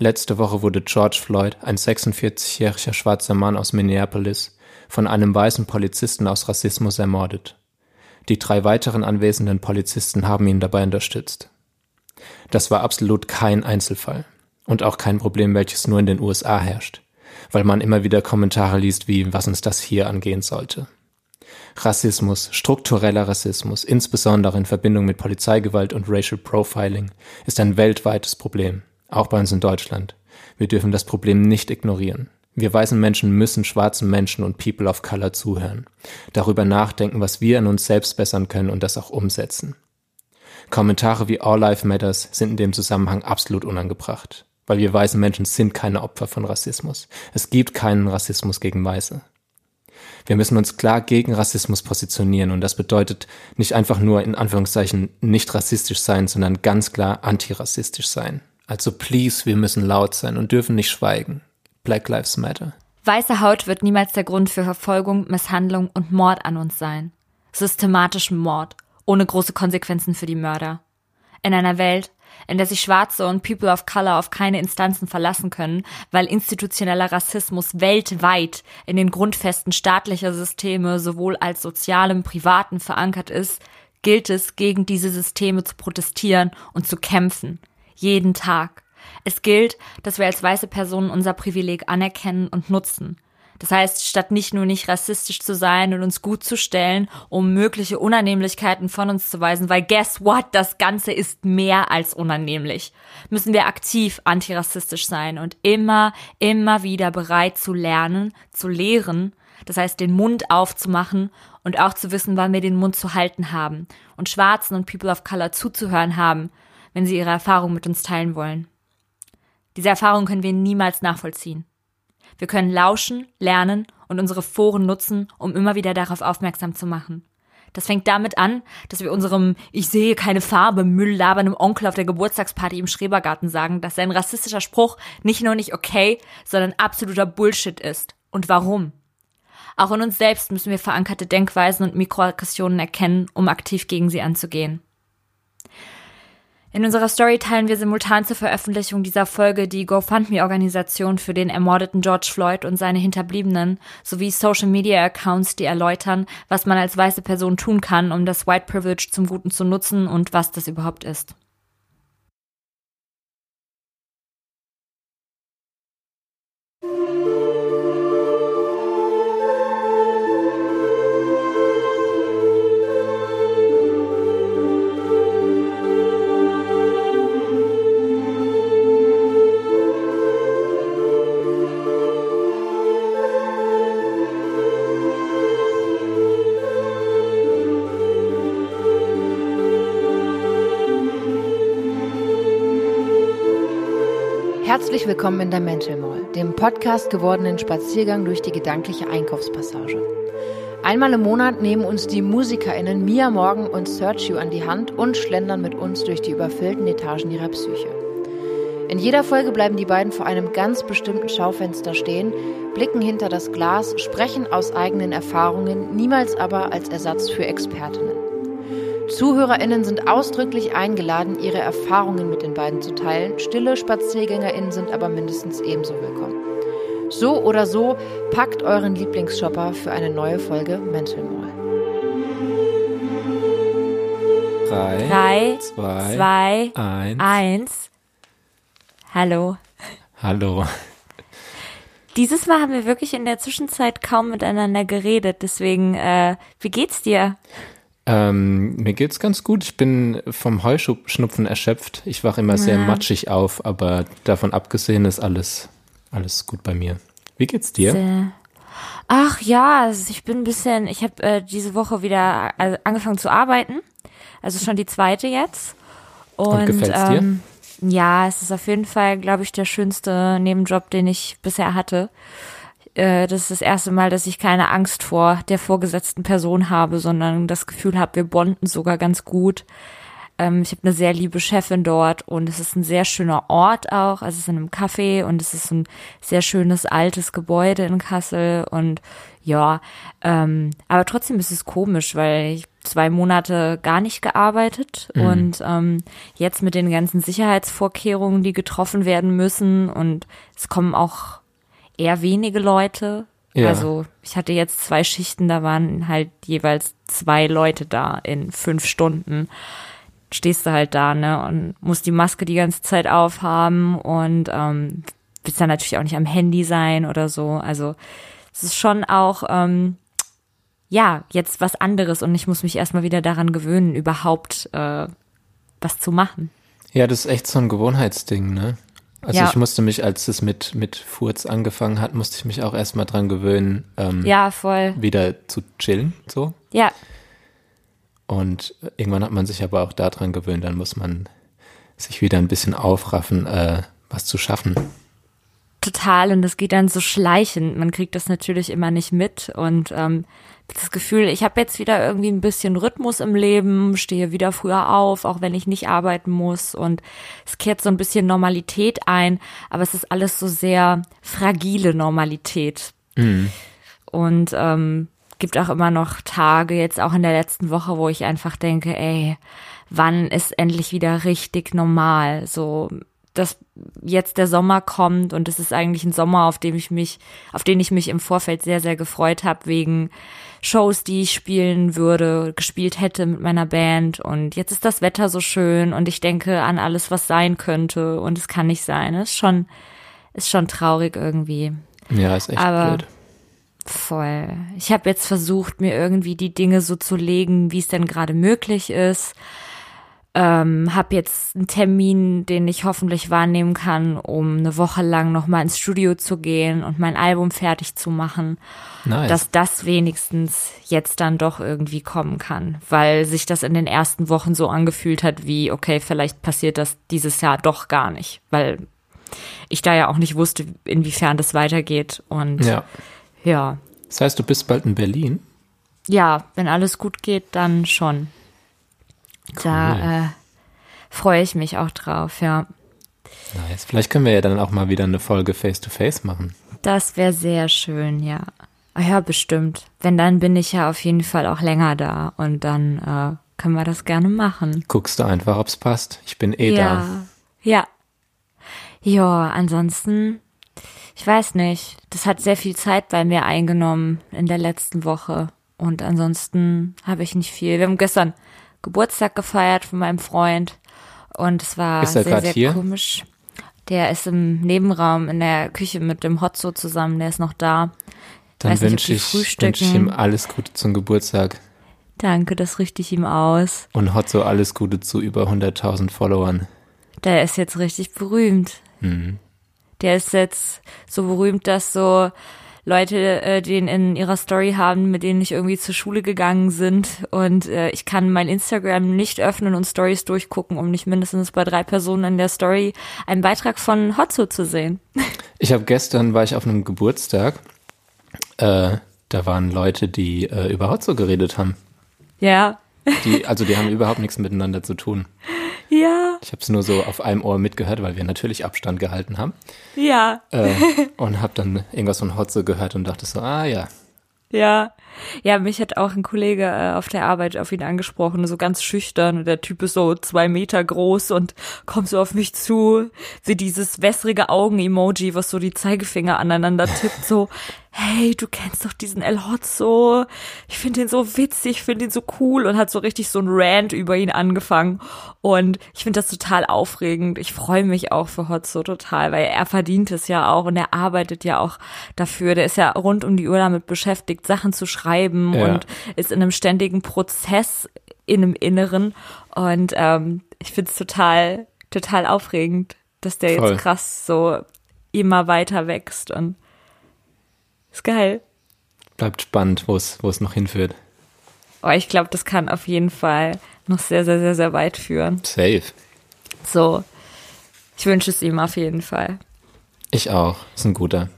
Letzte Woche wurde George Floyd, ein 46-jähriger schwarzer Mann aus Minneapolis, von einem weißen Polizisten aus Rassismus ermordet. Die drei weiteren anwesenden Polizisten haben ihn dabei unterstützt. Das war absolut kein Einzelfall und auch kein Problem, welches nur in den USA herrscht, weil man immer wieder Kommentare liest wie, was uns das hier angehen sollte. Rassismus, struktureller Rassismus, insbesondere in Verbindung mit Polizeigewalt und Racial Profiling, ist ein weltweites Problem auch bei uns in Deutschland. Wir dürfen das Problem nicht ignorieren. Wir weißen Menschen müssen schwarzen Menschen und People of Color zuhören, darüber nachdenken, was wir an uns selbst bessern können und das auch umsetzen. Kommentare wie All Life Matters sind in dem Zusammenhang absolut unangebracht, weil wir weißen Menschen sind keine Opfer von Rassismus. Es gibt keinen Rassismus gegen Weiße. Wir müssen uns klar gegen Rassismus positionieren und das bedeutet nicht einfach nur in Anführungszeichen nicht rassistisch sein, sondern ganz klar antirassistisch sein. Also please, wir müssen laut sein und dürfen nicht schweigen. Black Lives Matter. Weiße Haut wird niemals der Grund für Verfolgung, Misshandlung und Mord an uns sein. Systematischen Mord, ohne große Konsequenzen für die Mörder. In einer Welt, in der sich Schwarze und People of Color auf keine Instanzen verlassen können, weil institutioneller Rassismus weltweit in den Grundfesten staatlicher Systeme sowohl als sozialem, privaten verankert ist, gilt es, gegen diese Systeme zu protestieren und zu kämpfen, jeden Tag. Es gilt, dass wir als weiße Personen unser Privileg anerkennen und nutzen. Das heißt, statt nicht nur nicht rassistisch zu sein und uns gut zu stellen, um mögliche Unannehmlichkeiten von uns zu weisen, weil guess what, das Ganze ist mehr als unannehmlich, müssen wir aktiv antirassistisch sein und immer, immer wieder bereit zu lernen, zu lehren, das heißt den Mund aufzumachen und auch zu wissen, wann wir den Mund zu halten haben und Schwarzen und People of Color zuzuhören haben, wenn sie ihre Erfahrung mit uns teilen wollen. Diese Erfahrung können wir niemals nachvollziehen. Wir können lauschen, lernen und unsere Foren nutzen, um immer wieder darauf aufmerksam zu machen. Das fängt damit an, dass wir unserem Ich sehe keine Farbe Müll laberndem Onkel auf der Geburtstagsparty im Schrebergarten sagen, dass sein rassistischer Spruch nicht nur nicht okay, sondern absoluter Bullshit ist. Und warum? Auch in uns selbst müssen wir verankerte Denkweisen und Mikroaggressionen erkennen, um aktiv gegen sie anzugehen. In unserer Story teilen wir simultan zur Veröffentlichung dieser Folge die GoFundMe-Organisation für den ermordeten George Floyd und seine Hinterbliebenen sowie Social-Media-Accounts, die erläutern, was man als weiße Person tun kann, um das White Privilege zum Guten zu nutzen und was das überhaupt ist. Herzlich willkommen in der Mental Mall, dem Podcast gewordenen Spaziergang durch die gedankliche Einkaufspassage. Einmal im Monat nehmen uns die MusikerInnen Mia Morgan und Sergio an die Hand und schlendern mit uns durch die überfüllten Etagen ihrer Psyche. In jeder Folge bleiben die beiden vor einem ganz bestimmten Schaufenster stehen, blicken hinter das Glas, sprechen aus eigenen Erfahrungen, niemals aber als Ersatz für Expertinnen. ZuhörerInnen sind ausdrücklich eingeladen, ihre Erfahrungen mit den beiden zu teilen. Stille SpaziergängerInnen sind aber mindestens ebenso willkommen. So oder so, packt euren Lieblingsshopper für eine neue Folge Mental Mall. Drei, Drei, zwei, zwei, eins. eins. Hallo. Hallo. Dieses Mal haben wir wirklich in der Zwischenzeit kaum miteinander geredet, deswegen, äh, wie geht's dir? Ähm, mir geht's ganz gut. Ich bin vom Heuschnupfen erschöpft. Ich wache immer sehr Ja. matschig auf, aber davon abgesehen ist alles, alles gut bei mir. Wie geht's dir? Sehr- Ach ja, also ich bin ein bisschen, ich habe äh, diese Woche wieder äh, angefangen zu arbeiten, also schon die zweite jetzt. Und, gefällt's dir? ähm, ja, es ist auf jeden Fall, glaube ich, der schönste Nebenjob, den ich bisher hatte. Äh, das ist das erste Mal, dass ich keine Angst vor der vorgesetzten Person habe, sondern das Gefühl habe, wir bonden sogar ganz gut. Ähm, ich habe eine sehr liebe Chefin dort und es ist ein sehr schöner Ort auch. Also es ist in einem Café und es ist ein sehr schönes altes Gebäude in Kassel und ja, ähm, aber trotzdem ist es komisch, weil ich zwei Monate gar nicht gearbeitet Mhm. und ähm, jetzt mit den ganzen Sicherheitsvorkehrungen, die getroffen werden müssen und es kommen auch eher wenige Leute. Ja. Also ich hatte jetzt zwei Schichten, da waren halt jeweils zwei Leute da in fünf Stunden. Stehst du halt da, ne, und musst die Maske die ganze Zeit aufhaben und ähm, willst dann natürlich auch nicht am Handy sein oder so. Also es ist schon auch ähm, ja, jetzt was anderes und ich muss mich erstmal wieder daran gewöhnen, überhaupt äh, was zu machen. Ja, das ist echt so ein Gewohnheitsding, ne? Also Ja. ich musste mich, als es mit, mit Furz angefangen hat, musste ich mich auch erstmal dran gewöhnen, ähm, Ja, voll. wieder zu chillen, so. Ja, Und irgendwann hat man sich aber auch daran gewöhnt, dann muss man sich wieder ein bisschen aufraffen, äh, was zu schaffen. Total. Und das geht dann so schleichend. Man kriegt das natürlich immer nicht mit. Und ähm, das Gefühl, ich habe jetzt wieder irgendwie ein bisschen Rhythmus im Leben, stehe wieder früher auf, auch wenn ich nicht arbeiten muss. Und es kehrt so ein bisschen Normalität ein. Aber es ist alles so sehr fragile Normalität. Und ähm, gibt auch immer noch Tage, jetzt auch in der letzten Woche, wo ich einfach denke, ey, wann ist endlich wieder richtig normal? So, dass jetzt der Sommer kommt und es ist eigentlich ein Sommer, auf dem ich mich, auf den ich mich im Vorfeld sehr, sehr gefreut habe, wegen Shows, die ich spielen würde, gespielt hätte mit meiner Band. Und jetzt ist das Wetter so schön und ich denke an alles, was sein könnte und es kann nicht sein. Es ist schon, ist schon traurig irgendwie. Ja, ist echt Aber- blöd. Voll. Ich habe jetzt versucht, mir irgendwie die Dinge so zu legen, wie es denn gerade möglich ist. Ähm, habe jetzt einen Termin, den ich hoffentlich wahrnehmen kann, um eine Woche lang nochmal ins Studio zu gehen und mein Album fertig zu machen, Nice. dass das wenigstens jetzt dann doch irgendwie kommen kann, weil sich das in den ersten Wochen so angefühlt hat wie, okay, vielleicht passiert das dieses Jahr doch gar nicht, weil ich da ja auch nicht wusste, inwiefern das weitergeht und ja. ja, Das heißt, du bist bald in Berlin? ja, wenn alles gut geht, dann schon. Da äh, freue ich mich auch drauf, ja. Nice. Vielleicht können wir ja dann auch mal wieder eine Folge Face-to-Face machen. Das wäre sehr schön, ja. Ah ja, bestimmt. Wenn, dann bin ich ja auf jeden Fall auch länger da und dann äh, können wir das gerne machen. Guckst du einfach, ob's passt. Ich bin eh ja. da. Ja. Ja, ansonsten, ich weiß nicht. Das hat sehr viel Zeit bei mir eingenommen in der letzten Woche. Und ansonsten habe ich nicht viel. Wir haben gestern Geburtstag gefeiert von meinem Freund. Und es war sehr, sehr hier? komisch. Der ist im Nebenraum in der Küche mit dem Hotzo zusammen. Der ist noch da. Dann wünsche ich, wünsch ich ihm alles Gute zum Geburtstag. Danke, das richte ich ihm aus. Und Hotzo alles Gute zu über 100.000 Followern. Der ist jetzt richtig berühmt. Mhm. Der ist jetzt so berühmt, dass so Leute äh, den in ihrer Story haben, mit denen ich irgendwie zur Schule gegangen sind. Und äh, ich kann mein Instagram nicht öffnen und Stories durchgucken, um nicht mindestens bei drei Personen in der Story einen Beitrag von Hotzo zu sehen. Ich habe gestern, war ich auf einem Geburtstag, äh, da waren Leute, die äh, über Hotzo geredet haben. Ja. Die, also die haben überhaupt nichts miteinander zu tun. Ja. Ich habe es nur so auf einem Ohr mitgehört, weil wir natürlich Abstand gehalten haben. Ja. Äh, und habe dann irgendwas von Hotzo gehört und dachte so, ah ja, Ja. Ja, mich hat auch ein Kollege äh, auf der Arbeit auf ihn angesprochen, so ganz schüchtern. Und der Typ ist so zwei Meter groß und kommt so auf mich zu, wie dieses wässrige Augen-Emoji, was so die Zeigefinger aneinander tippt, so, hey, du kennst doch diesen El Hotzo. Ich finde den so witzig, ich finde ihn so cool und hat so richtig so ein Rant über ihn angefangen. Und ich finde das total aufregend. Ich freue mich auch für Hotzo total, weil er verdient es ja auch und er arbeitet ja auch dafür. Der ist ja rund um die Uhr damit beschäftigt, Sachen zu schreiben Ja. und ist in einem ständigen Prozess in einem Inneren. Und ähm, ich finde es total, total aufregend, dass der Voll. jetzt krass so immer weiter wächst und ist geil. bleibt spannend, wo es noch hinführt. Aber ich glaube, das kann auf jeden Fall noch sehr, sehr, sehr, sehr weit führen. Safe. So, ich wünsche es ihm auf jeden Fall. Ich auch. Ist ein guter.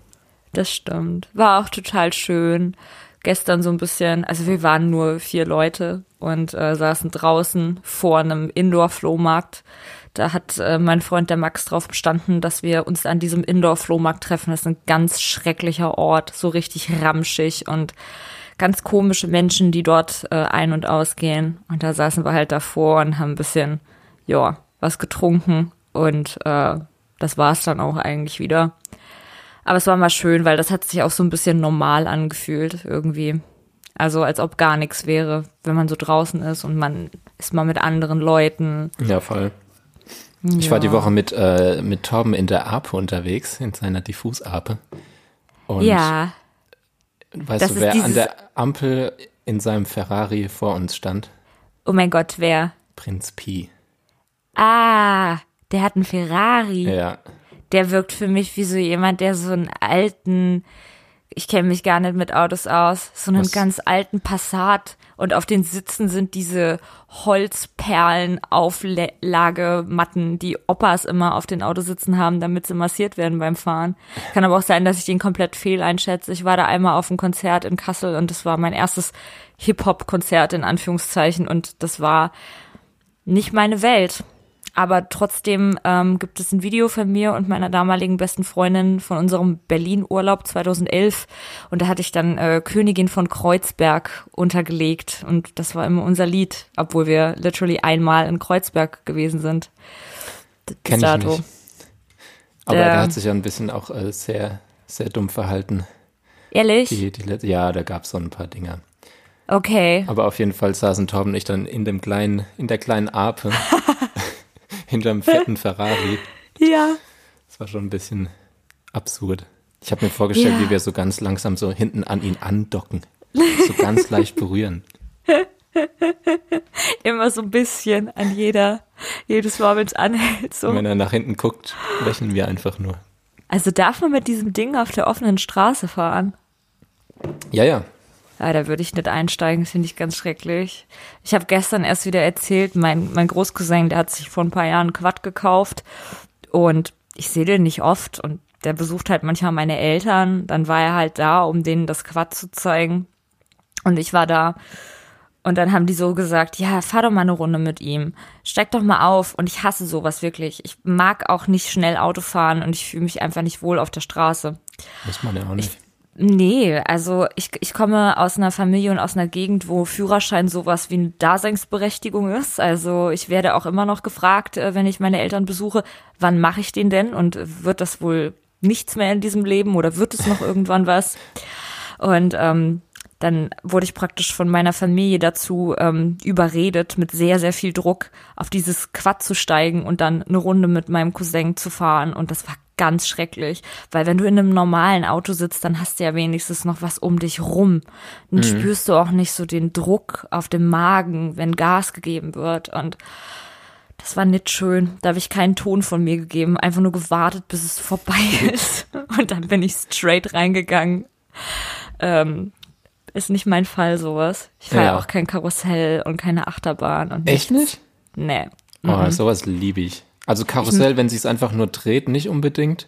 Das stimmt. War auch total schön. Gestern so ein bisschen, also wir waren nur vier Leute und äh, saßen draußen vor einem Indoor-Flohmarkt. Da hat äh, mein Freund der Max drauf bestanden, dass wir uns an diesem Indoor-Flohmarkt treffen. Das ist ein ganz schrecklicher Ort, so richtig ramschig und ganz komische Menschen, die dort äh, ein- und ausgehen. Und da saßen wir halt davor und haben ein bisschen, ja, was getrunken. Und äh, das war's dann auch eigentlich wieder. Aber es war mal schön, weil das hat sich auch so ein bisschen normal angefühlt irgendwie. Also als ob gar nichts wäre, wenn man so draußen ist und man ist mal mit anderen Leuten. Ja, voll. Ich ja. war die Woche mit, äh, mit Torben in der Ape unterwegs, in seiner Diffusape. Und Ja, weißt das du, wer an der Ampel in seinem Ferrari vor uns stand? oh mein Gott, wer? Prinz Pi. Ah, der hat einen Ferrari. Ja. Der wirkt für mich wie so jemand, der so einen alten, ich kenne mich gar nicht mit Autos aus, so einen Was? ganz alten Passat und auf den Sitzen sind diese Holzperlen-Auflagematten, die Opas immer auf den Autositzen haben, damit sie massiert werden beim Fahren. Kann aber auch sein, dass ich den komplett fehl einschätze. Ich war da einmal auf einem Konzert in Kassel und das war mein erstes Hip-Hop-Konzert in Anführungszeichen und das war nicht meine Welt. Aber trotzdem ähm, gibt es ein Video von mir und meiner damaligen besten Freundin von unserem Berlin-Urlaub 2011. Und da hatte ich dann äh, Königin von Kreuzberg untergelegt. Und das war immer unser Lied, obwohl wir literally einmal in Kreuzberg gewesen sind. Kenn ich nicht. Aber Der- der hat sich ja ein bisschen auch äh, sehr, sehr dumm verhalten. Ehrlich? Die, die, ja, da gab es so ein paar Dinger. Okay. Aber auf jeden Fall saßen Torben und ich dann in dem kleinen, in der kleinen Ape hinterm fetten Ferrari. Ja. Das war schon ein bisschen absurd. Ich habe mir vorgestellt, Ja. wie wir so ganz langsam so hinten an ihn andocken. So ganz leicht berühren. Immer so ein bisschen an jeder, jedes Mal, wenn es anhält. So. Und wenn er nach hinten guckt, lächeln wir einfach nur. Also darf man mit diesem Ding auf der offenen Straße fahren? Ja, ja. Ja, da würde ich nicht einsteigen, das finde ich ganz schrecklich. Ich habe gestern erst wieder erzählt, mein, mein Großcousin, der hat sich vor ein paar Jahren Quad gekauft und ich sehe den nicht oft und der besucht halt manchmal meine Eltern. Dann war er halt da, um denen das Quad zu zeigen. Und ich war da. Und dann haben die so gesagt, ja, fahr doch mal eine Runde mit ihm. Steig doch mal auf. Und ich hasse sowas wirklich. Ich mag auch nicht schnell Auto fahren und ich fühle mich einfach nicht wohl auf der Straße. Muss man ja auch nicht. Nee, also ich, ich komme aus einer Familie und aus einer Gegend, wo Führerschein sowas wie eine Daseinsberechtigung ist. Also ich werde auch immer noch gefragt, äh, wenn ich meine Eltern besuche, wann mache ich den denn? Und wird das wohl nichts mehr in diesem Leben oder wird es noch irgendwann was? Und ähm, dann wurde ich praktisch von meiner Familie dazu ähm, überredet, mit sehr, sehr viel Druck auf dieses Quad zu steigen und dann eine Runde mit meinem Cousin zu fahren. Und das war ganz schrecklich, weil wenn du in einem normalen Auto sitzt, dann hast du ja wenigstens noch was um dich rum. Dann spürst du auch nicht so den Druck auf dem Magen, wenn Gas gegeben wird. Und das war nicht schön. Da habe ich keinen Ton von mir gegeben, einfach nur gewartet, bis es vorbei ist. Und dann bin ich straight reingegangen. Ähm, ist nicht mein Fall, sowas. Ich fahre Ja. auch kein Karussell und keine Achterbahn und Echt nichts. nicht? Nee. Oh, sowas liebe ich. Also Karussell, wenn sie es einfach nur dreht, nicht unbedingt.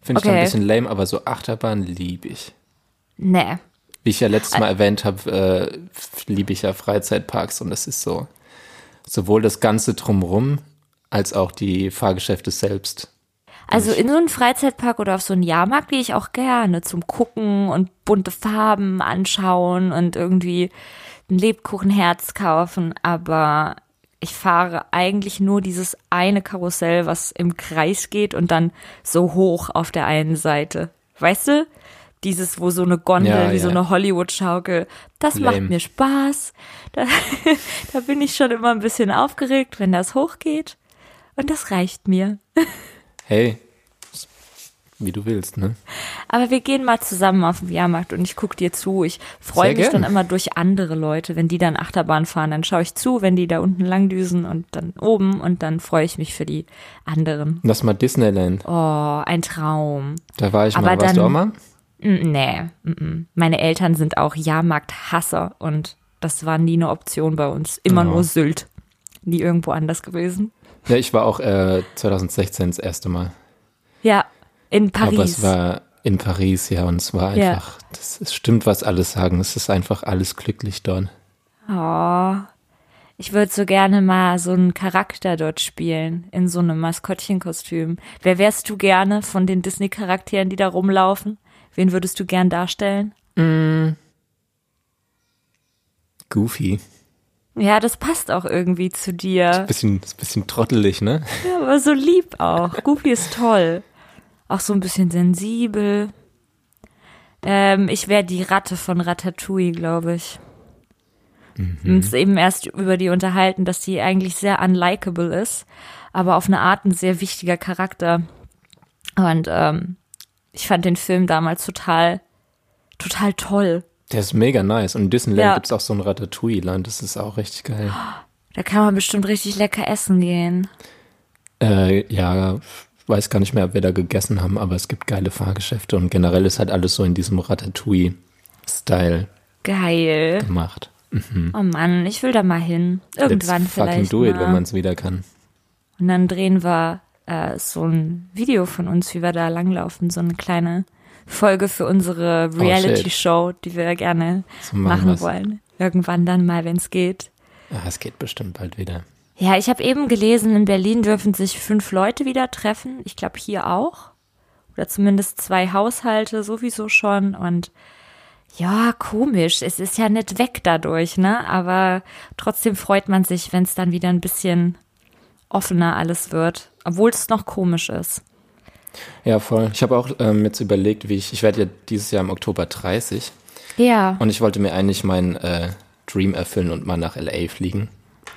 Finde ich dann ein Okay. bisschen lame, aber so Achterbahn liebe ich. Nee. Wie ich ja letztes Mal erwähnt habe, äh, liebe ich ja Freizeitparks und es ist so, sowohl das Ganze drumrum als auch die Fahrgeschäfte selbst. Also in so einen Freizeitpark oder auf so einen Jahrmarkt gehe ich auch gerne zum Gucken und bunte Farben anschauen und irgendwie ein Lebkuchenherz kaufen. Aber ich fahre eigentlich nur dieses eine Karussell, was im Kreis geht und dann so hoch auf der einen Seite. Weißt du? Dieses, wo so eine Gondel, Ja, wie so ja. eine Hollywood-Schaukel, das Lame. macht mir Spaß. Da, da bin ich schon immer ein bisschen aufgeregt, wenn das hochgeht. Und das reicht mir. Hey, wie du willst, ne? Aber wir gehen mal zusammen auf den Jahrmarkt und ich guck dir zu. Ich freue mich gern. dann immer durch andere Leute, wenn die dann Achterbahn fahren. Dann schaue ich zu, wenn die da unten langdüsen und dann oben und dann freue ich mich für die anderen. Lass mal Disneyland. Oh, ein Traum. Da war ich Aber mal. Warst dann- du auch mal? Nee, meine Eltern sind auch Jahrmarkthasser und das war nie eine Option bei uns. Immer Oh. nur Sylt. Nie irgendwo anders gewesen. Ja, ich war auch äh, 2016 das erste Mal. Ja, in Paris. Aber es war in Paris, ja, und es war Ja. einfach, das, es stimmt, was alle sagen. Es ist einfach alles glücklich dort. Oh, ich würde so gerne mal so einen Charakter dort spielen, in so einem Maskottchenkostüm. Wer wärst du gerne von den Disney-Charakteren, die da rumlaufen? Wen würdest du gern darstellen? Goofy. Ja, das passt auch irgendwie zu dir. Bisschen, ist bisschen trottelig, ne? Ja, aber so lieb auch. Goofy ist toll. Auch so ein bisschen sensibel. Ähm, ich wäre die Ratte von Ratatouille, glaube ich. Mhm. Uns eben erst über die unterhalten, dass die eigentlich sehr unlikable ist, aber auf eine Art ein sehr wichtiger Charakter. Und ähm, ich fand den Film damals total, total toll. Der ist mega nice. Und in Disneyland Ja. gibt's auch so ein Ratatouille-Land. Das ist auch richtig geil. Da kann man bestimmt richtig lecker essen gehen. Äh, ja, weiß gar nicht mehr, ob wir da gegessen haben, aber es gibt geile Fahrgeschäfte und generell ist halt alles so in diesem Ratatouille-Style Geil. gemacht. Oh Mann, ich will da mal hin. Irgendwann Let's fucking vielleicht do it, mal. wenn man es wieder kann. Und dann drehen wir äh, so ein Video von uns, wie wir da langlaufen, so eine kleine Folge für unsere Oh, Reality-Show, die wir gerne So machen machen wollen. Irgendwann dann mal, wenn es geht. Ah, es geht bestimmt bald wieder. Ja, ich habe eben gelesen, in Berlin dürfen sich fünf Leute wieder treffen. Ich glaube hier auch. Oder zumindest zwei Haushalte sowieso schon. Und ja, komisch. Es ist ja nicht weg dadurch, ne? Aber trotzdem freut man sich, wenn es dann wieder ein bisschen offener alles wird. Obwohl es noch komisch ist. Ja, voll. Ich habe auch ähm, jetzt überlegt, wie ich, ich werde ja dieses Jahr im Oktober 30 Ja, und ich wollte mir eigentlich meinen äh, Dream erfüllen und mal nach LA fliegen.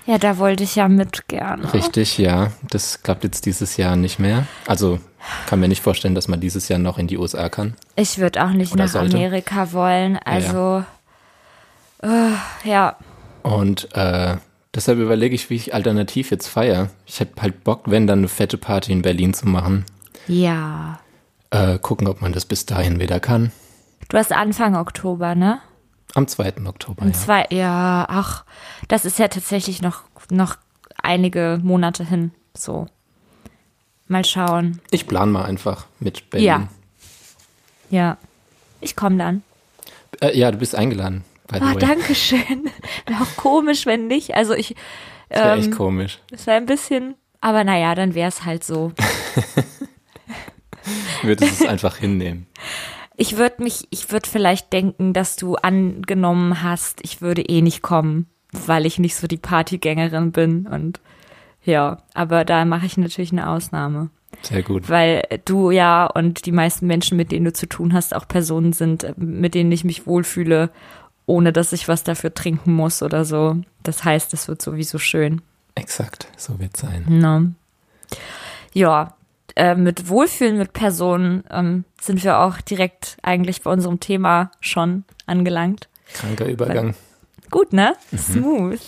Ja, da wollte ich ja mit gerne. Richtig, ja. Das klappt jetzt dieses Jahr nicht mehr. Also kann mir nicht vorstellen, dass man dieses Jahr noch in die USA kann. Ich würde auch nicht Oder nach sollte. Amerika wollen. Also, äh, ja. Und äh, deshalb überlege ich, wie ich alternativ jetzt feier. Ich hätte halt Bock, wenn dann eine fette Party in Berlin zu machen. Ja. Äh, gucken, ob man das bis dahin wieder kann. Du hast Anfang Oktober, ne? Am 2. Oktober, Am ja. Zwei, ja, ach, das ist ja tatsächlich noch, noch einige Monate hin. So. Mal schauen. Ich plan mal einfach mit Berlin. Ja. Ja. Ich komme dann. Äh, ja, du bist eingeladen. By Ah, way. danke schön. Wäre auch komisch, wenn nicht. Also ich, Das wäre echt ähm, komisch. es wäre ein bisschen, aber naja, dann wäre es halt so. Würdest es einfach hinnehmen. Ich würde mich, ich würde vielleicht denken, dass du angenommen hast, ich würde eh nicht kommen, weil ich nicht so die Partygängerin bin und ja, aber da mache ich natürlich eine Ausnahme, Sehr gut. weil du ja und die meisten Menschen, mit denen du zu tun hast, auch Personen sind, mit denen ich mich wohlfühle, ohne dass ich was dafür trinken muss oder so. Das heißt, es wird sowieso schön. Exakt, so wird sein. Ne? Ja, äh, mit Wohlfühlen mit Personen ähm, sind wir auch direkt eigentlich bei unserem Thema schon angelangt. Kranker Übergang. Gut, ne? Mhm. Smooth.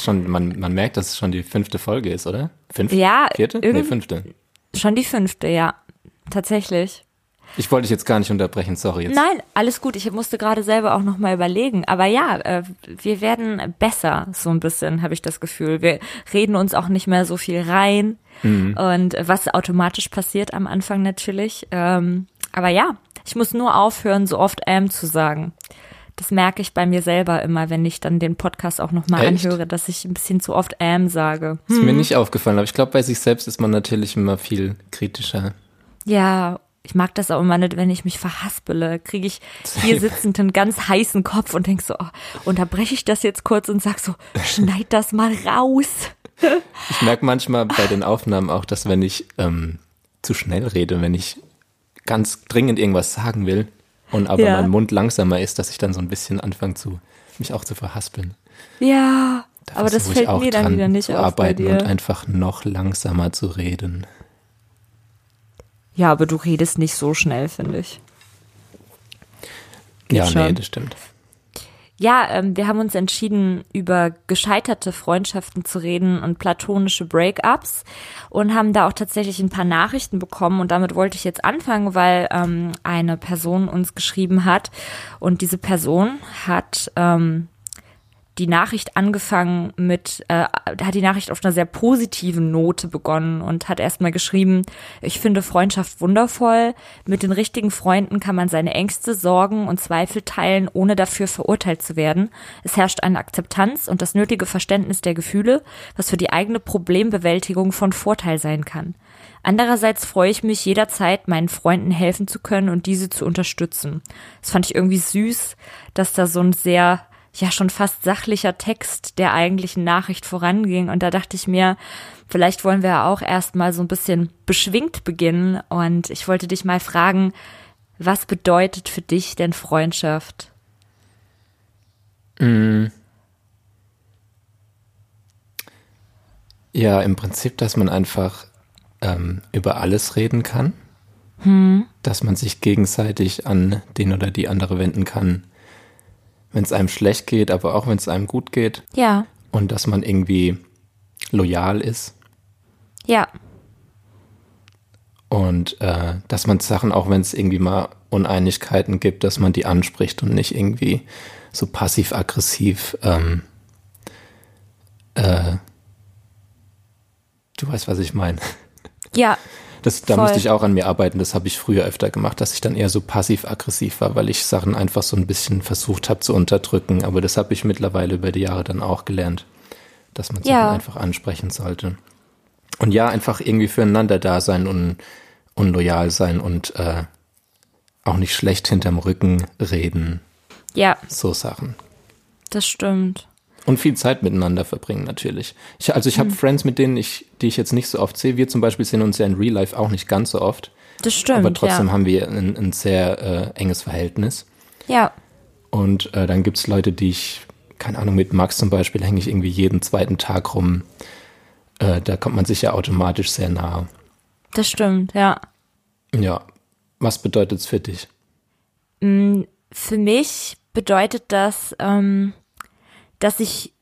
Schon, man, man merkt, dass es schon die fünfte Folge ist, oder? Fünfte? Ja, Vierte? Nee, fünfte. Schon die fünfte, ja. Tatsächlich. Ich wollte dich jetzt gar nicht unterbrechen, sorry. Jetzt. Nein, alles gut. Ich musste gerade selber auch noch mal überlegen. Aber ja, äh, wir werden besser, so ein bisschen, habe ich das Gefühl. Wir reden uns auch nicht mehr so viel rein. Und äh, was automatisch passiert am Anfang natürlich. Ähm, aber ja, ich muss nur aufhören, so oft ähm zu sagen. Das merke ich bei mir selber immer, wenn ich dann den Podcast auch noch mal Echt? anhöre, dass ich ein bisschen zu oft ähm sage. Ist mir nicht aufgefallen, aber ich glaube, bei sich selbst ist man natürlich immer viel kritischer. Ja, ich mag das auch immer nicht, wenn ich mich verhaspele. Kriege ich hier sitzend einen ganz heißen Kopf und denk so, oh, unterbreche ich das jetzt kurz und sag so, schneid das mal raus. Ich merke manchmal bei den Aufnahmen auch, dass wenn ich ähm, zu schnell rede, wenn ich ganz dringend irgendwas sagen will und aber Ja. mein Mund langsamer ist, dass ich dann so ein bisschen anfange zu mich auch zu verhaspeln. Ja, Da aber das fällt mir dann wieder nicht auf bei arbeiten und einfach noch langsamer zu reden. Ja, aber du redest nicht so schnell, finde ich. ja, nee, schon. das stimmt. Ja, ähm, wir haben uns entschieden, über gescheiterte Freundschaften zu reden und platonische Breakups und haben da auch tatsächlich ein paar Nachrichten bekommen und damit wollte ich jetzt anfangen, weil ähm, eine Person uns geschrieben hat und diese Person hat ähm, die Nachricht angefangen mit, äh, hat die Nachricht auf einer sehr positiven Note begonnen und hat erstmal geschrieben, ich finde Freundschaft wundervoll. Mit den richtigen Freunden kann man seine Ängste, Sorgen und Zweifel teilen, ohne dafür verurteilt zu werden. Es herrscht eine Akzeptanz und das nötige Verständnis der Gefühle, was für die eigene Problembewältigung von Vorteil sein kann. Andererseits freue ich mich jederzeit, meinen Freunden helfen zu können und diese zu unterstützen. Das fand ich irgendwie süß, dass da so ein sehr ja schon fast sachlicher Text der eigentlichen Nachricht voranging. Und da dachte ich mir, vielleicht wollen wir auch erstmal so ein bisschen beschwingt beginnen. Und ich wollte dich mal fragen, was bedeutet für dich denn Freundschaft? Mm. Ja, im Prinzip, dass man einfach ähm, über alles reden kann. Hm. Dass man sich gegenseitig an den oder die andere wenden kann, wenn es einem schlecht geht, aber auch wenn es einem gut geht. Ja. Und dass man irgendwie loyal ist. Ja. Und äh, dass man Sachen, auch wenn es irgendwie mal Uneinigkeiten gibt, dass man die anspricht und nicht irgendwie so passiv-aggressiv ähm, äh, du weißt, was ich meine. Ja. Das, da voll. musste ich auch an mir arbeiten. Das habe ich früher öfter gemacht, dass ich dann eher so passiv-aggressiv war, weil ich Sachen einfach so ein bisschen versucht habe zu unterdrücken. Aber das habe ich mittlerweile über die Jahre dann auch gelernt, dass man Sachen ja. einfach ansprechen sollte. Und ja, einfach irgendwie füreinander da sein und, und loyal sein und äh, auch nicht schlecht hinterm Rücken reden. Ja. So Sachen. Das stimmt. Und viel Zeit miteinander verbringen natürlich. Ich, also ich habe mhm. Friends, mit denen ich, die ich jetzt nicht so oft sehe. Wir zum Beispiel sehen uns ja in Real Life auch nicht ganz so oft. Das stimmt. Aber trotzdem ja. haben wir ein, ein sehr äh, enges Verhältnis. Ja. Und äh, dann gibt's Leute, die ich, keine Ahnung, mit Max zum Beispiel hänge ich irgendwie jeden zweiten Tag rum. Äh, da kommt man sich ja automatisch sehr nahe. Das stimmt, ja. Ja. Was bedeutet es für dich? Mm, für mich bedeutet das, ähm, dass ich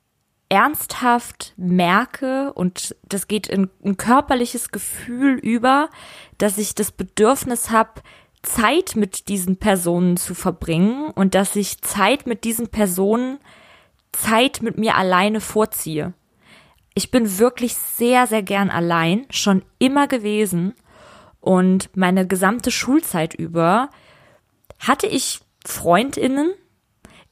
ernsthaft merke, und das geht in ein körperliches Gefühl über, dass ich das Bedürfnis habe, Zeit mit diesen Personen zu verbringen und dass ich Zeit mit diesen Personen Zeit mit mir alleine vorziehe. Ich bin wirklich sehr, sehr gern allein, schon immer gewesen. Und meine gesamte Schulzeit über hatte ich Freundinnen.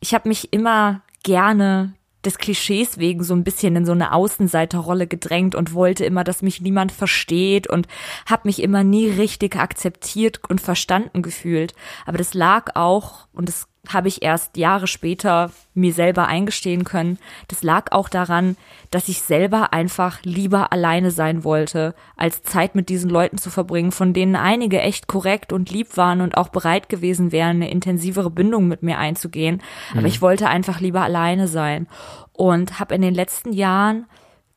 Ich habe mich immer gerne des Klischees wegen so ein bisschen in so eine Außenseiterrolle gedrängt und wollte immer, dass mich niemand versteht und habe mich immer nie richtig akzeptiert und verstanden gefühlt. Aber das lag auch, und das habe ich erst Jahre später mir selber eingestehen können. Das lag auch daran, dass ich selber einfach lieber alleine sein wollte, als Zeit mit diesen Leuten zu verbringen, von denen einige echt korrekt und lieb waren und auch bereit gewesen wären, eine intensivere Bindung mit mir einzugehen. Aber mhm. ich wollte einfach lieber alleine sein und habe in den letzten Jahren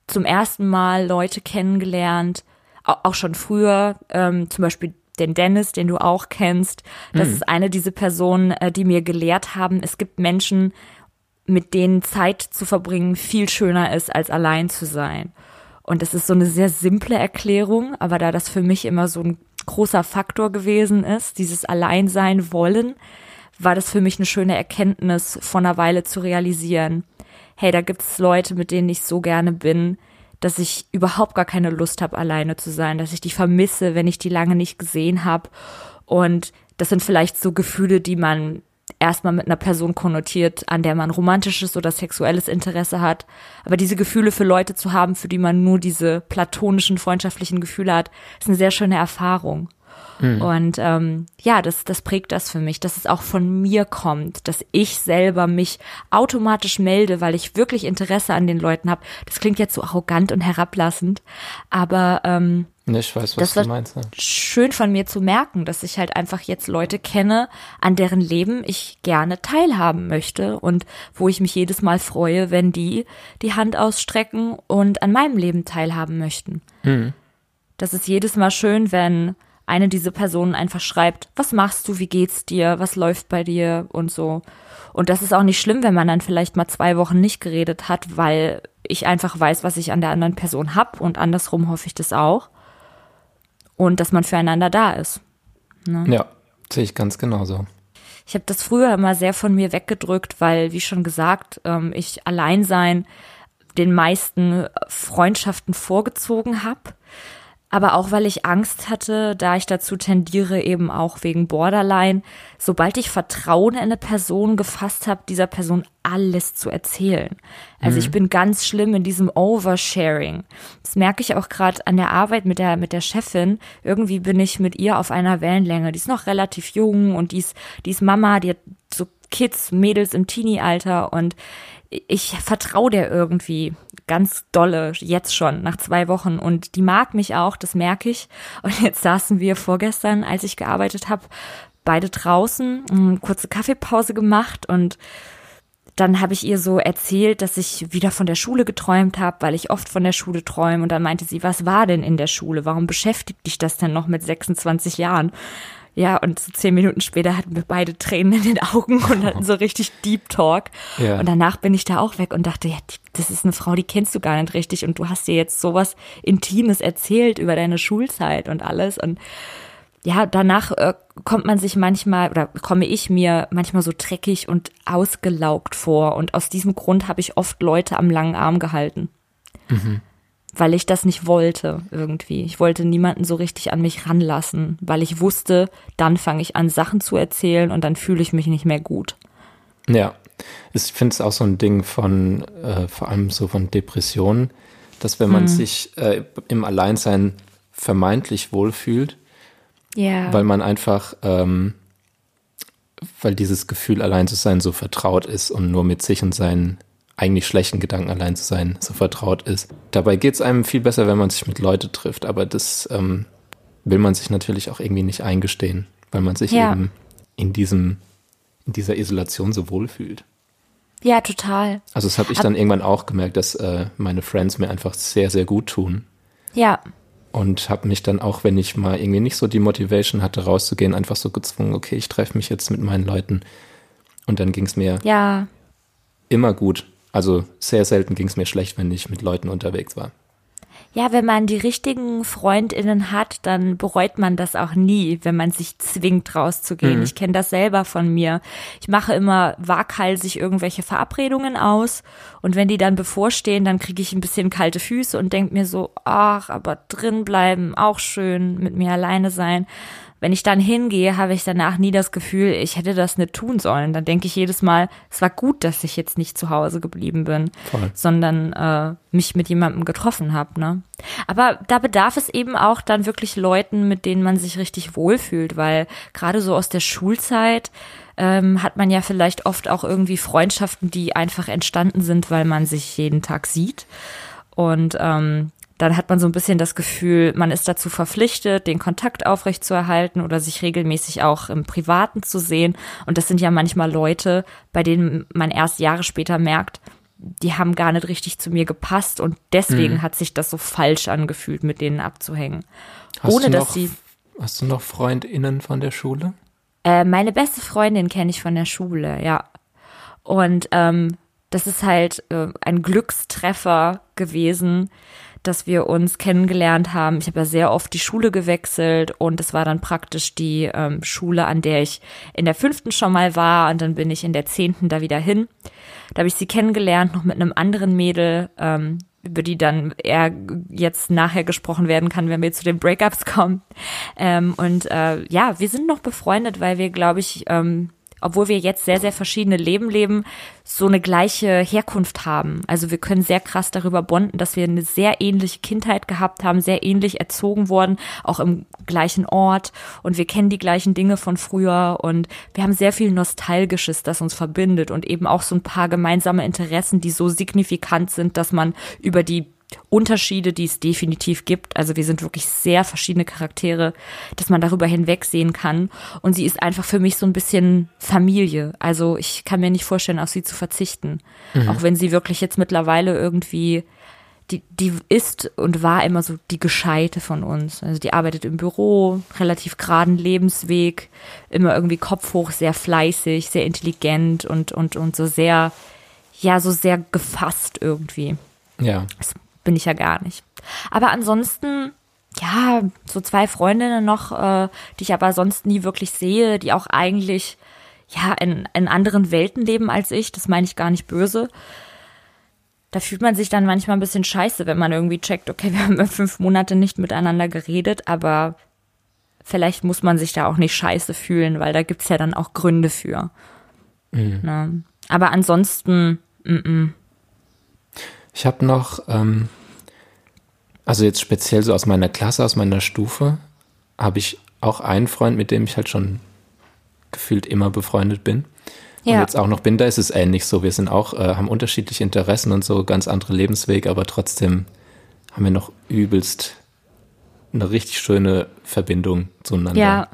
zum ersten Mal Leute kennengelernt, auch schon früher, ähm, zum Beispiel den Dennis, den du auch kennst. Das mhm. ist eine dieser Personen, äh, die mir gelehrt haben, es gibt Menschen, mit denen Zeit zu verbringen viel schöner ist, als allein zu sein. Und das ist so eine sehr simple Erklärung, aber da das für mich immer so ein großer Faktor gewesen ist, dieses Alleinsein wollen, war das für mich eine schöne Erkenntnis von einer Weile zu realisieren. Hey, da gibt es Leute, mit denen ich so gerne bin, dass ich überhaupt gar keine Lust habe, alleine zu sein, dass ich die vermisse, wenn ich die lange nicht gesehen habe. Und das sind vielleicht so Gefühle, die man erstmal mit einer Person konnotiert, an der man romantisches oder sexuelles Interesse hat. Aber diese Gefühle für Leute zu haben, für die man nur diese platonischen, freundschaftlichen Gefühle hat, ist eine sehr schöne Erfahrung. Mhm. Und ähm, ja, das, das prägt das für mich, dass es auch von mir kommt, dass ich selber mich automatisch melde, weil ich wirklich Interesse an den Leuten habe. Das klingt jetzt so arrogant und herablassend, aber ähm, ich weiß, was das du meinst. Ja. Schön von mir zu merken, dass ich halt einfach jetzt Leute kenne, an deren Leben ich gerne teilhaben möchte und wo ich mich jedes Mal freue, wenn die die Hand ausstrecken und an meinem Leben teilhaben möchten. Mhm. Das ist jedes Mal schön, wenn eine dieser Personen einfach schreibt, was machst du, wie geht's dir, was läuft bei dir und so. Und das ist auch nicht schlimm, wenn man dann vielleicht mal zwei Wochen nicht geredet hat, weil ich einfach weiß, was ich an der anderen Person hab und andersrum hoffe ich das auch. Und dass man füreinander da ist. Ne? Ja, sehe ich ganz genauso. Ich habe das früher immer sehr von mir weggedrückt, weil, wie schon gesagt, ähm, ich allein sein den meisten Freundschaften vorgezogen habe aber auch weil ich Angst hatte, da ich dazu tendiere, eben auch wegen Borderline, sobald ich Vertrauen in eine Person gefasst habe, dieser Person alles zu erzählen. Also mhm. ich bin ganz schlimm in diesem Oversharing. Das merke ich auch gerade an der Arbeit mit der mit der Chefin. Irgendwie bin ich mit ihr auf einer Wellenlänge. Die ist noch relativ jung und die ist die ist Mama, die hat so Kids, Mädels im Teenie-Alter und ich vertraue der irgendwie ganz dolle, jetzt schon, nach zwei Wochen. Und die mag mich auch, das merke ich. Und jetzt saßen wir vorgestern, als ich gearbeitet habe, beide draußen, kurze Kaffeepause gemacht und dann habe ich ihr so erzählt, dass ich wieder von der Schule geträumt habe, weil ich oft von der Schule träume. Und dann meinte sie, was war denn in der Schule? Warum beschäftigt dich das denn noch mit 26 Jahren? Ja, und so zehn Minuten später hatten wir beide Tränen in den Augen und hatten so richtig Deep Talk. Ja. Und danach bin ich da auch weg und dachte, ja, das ist eine Frau, die kennst du gar nicht richtig und du hast dir jetzt sowas Intimes erzählt über deine Schulzeit und alles. Und ja, danach äh, kommt man sich manchmal oder komme ich mir manchmal so dreckig und ausgelaugt vor. Und aus diesem Grund habe ich oft Leute am langen Arm gehalten. Mhm. Weil ich das nicht wollte irgendwie. Ich wollte niemanden so richtig an mich ranlassen, weil ich wusste, dann fange ich an, Sachen zu erzählen und dann fühle ich mich nicht mehr gut. Ja, ich finde es auch so ein Ding von, äh, vor allem so von Depressionen, dass wenn man hm. sich äh, im Alleinsein vermeintlich wohlfühlt, ja. Weil man einfach, ähm, weil dieses Gefühl, allein zu sein, so vertraut ist und nur mit sich und seinen eigentlich schlechten Gedanken allein zu sein, so vertraut ist. Dabei geht es einem viel besser, wenn man sich mit Leuten trifft, aber das ähm, will man sich natürlich auch irgendwie nicht eingestehen, weil man sich ja. eben in diesem, in dieser Isolation so wohlfühlt. Ja, total. Also das habe ich dann irgendwann auch gemerkt, dass äh, meine Friends mir einfach sehr, sehr gut tun. Ja und habe mich dann auch, wenn ich mal irgendwie nicht so die Motivation hatte, rauszugehen, einfach so gezwungen, okay, ich treffe mich jetzt mit meinen Leuten. Und dann ging es mir ja. immer gut. Also sehr selten ging es mir schlecht, wenn ich mit Leuten unterwegs war ja, wenn man die richtigen Freundinnen hat, dann bereut man das auch nie, wenn man sich zwingt rauszugehen. Mhm. Ich kenne das selber von mir. Ich mache immer waghalsig irgendwelche Verabredungen aus und wenn die dann bevorstehen, dann kriege ich ein bisschen kalte Füße und denke mir so, ach, aber drin bleiben, auch schön, mit mir alleine sein wenn ich dann hingehe, habe ich danach nie das Gefühl, ich hätte das nicht tun sollen. Dann denke ich jedes Mal, es war gut, dass ich jetzt nicht zu Hause geblieben bin, Voll. sondern äh, mich mit jemandem getroffen habe. Ne? Aber da bedarf es eben auch dann wirklich Leuten, mit denen man sich richtig wohlfühlt, weil gerade so aus der Schulzeit ähm, hat man ja vielleicht oft auch irgendwie Freundschaften, die einfach entstanden sind, weil man sich jeden Tag sieht. Und ähm, dann hat man so ein bisschen das Gefühl, man ist dazu verpflichtet, den Kontakt aufrechtzuerhalten oder sich regelmäßig auch im Privaten zu sehen. Und das sind ja manchmal Leute, bei denen man erst Jahre später merkt, die haben gar nicht richtig zu mir gepasst und deswegen mhm. hat sich das so falsch angefühlt, mit denen abzuhängen. Hast Ohne dass noch, sie. Hast du noch FreundInnen von der Schule? Äh, meine beste Freundin kenne ich von der Schule, ja. Und ähm, das ist halt äh, ein Glückstreffer gewesen, dass wir uns kennengelernt haben. Ich habe ja sehr oft die Schule gewechselt und es war dann praktisch die ähm, Schule, an der ich in der fünften schon mal war und dann bin ich in der zehnten da wieder hin. Da habe ich sie kennengelernt, noch mit einem anderen Mädel, ähm, über die dann eher jetzt nachher gesprochen werden kann, wenn wir zu den Breakups kommen. Ähm, und äh, ja, wir sind noch befreundet, weil wir, glaube ich, ähm, obwohl wir jetzt sehr, sehr verschiedene Leben leben, so eine gleiche Herkunft haben. Also wir können sehr krass darüber bonden, dass wir eine sehr ähnliche Kindheit gehabt haben, sehr ähnlich erzogen worden, auch im gleichen Ort. Und wir kennen die gleichen Dinge von früher. Und wir haben sehr viel Nostalgisches, das uns verbindet. Und eben auch so ein paar gemeinsame Interessen, die so signifikant sind, dass man über die Unterschiede, die es definitiv gibt. Also wir sind wirklich sehr verschiedene Charaktere, dass man darüber hinwegsehen kann. Und sie ist einfach für mich so ein bisschen Familie. Also ich kann mir nicht vorstellen, auf sie zu verzichten. Mhm. Auch wenn sie wirklich jetzt mittlerweile irgendwie, die, die ist und war immer so die Gescheite von uns. Also die arbeitet im Büro, relativ geraden Lebensweg, immer irgendwie Kopf hoch, sehr fleißig, sehr intelligent und, und, und so sehr, ja, so sehr gefasst irgendwie. Ja. Das bin ich ja gar nicht. Aber ansonsten, ja, so zwei Freundinnen noch, äh, die ich aber sonst nie wirklich sehe, die auch eigentlich ja in, in anderen Welten leben als ich. Das meine ich gar nicht böse. Da fühlt man sich dann manchmal ein bisschen scheiße, wenn man irgendwie checkt, okay, wir haben fünf Monate nicht miteinander geredet, aber vielleicht muss man sich da auch nicht scheiße fühlen, weil da gibt's ja dann auch Gründe für. Mhm. Ne? Aber ansonsten, mm -mm. Ich habe noch ähm, also jetzt speziell so aus meiner Klasse, aus meiner Stufe, habe ich auch einen Freund, mit dem ich halt schon gefühlt immer befreundet bin. und Ja. jetzt auch noch bin, da ist es ähnlich so. Wir sind auch, äh, haben unterschiedliche Interessen und so, ganz andere Lebenswege, aber trotzdem haben wir noch übelst eine richtig schöne Verbindung zueinander. Ja.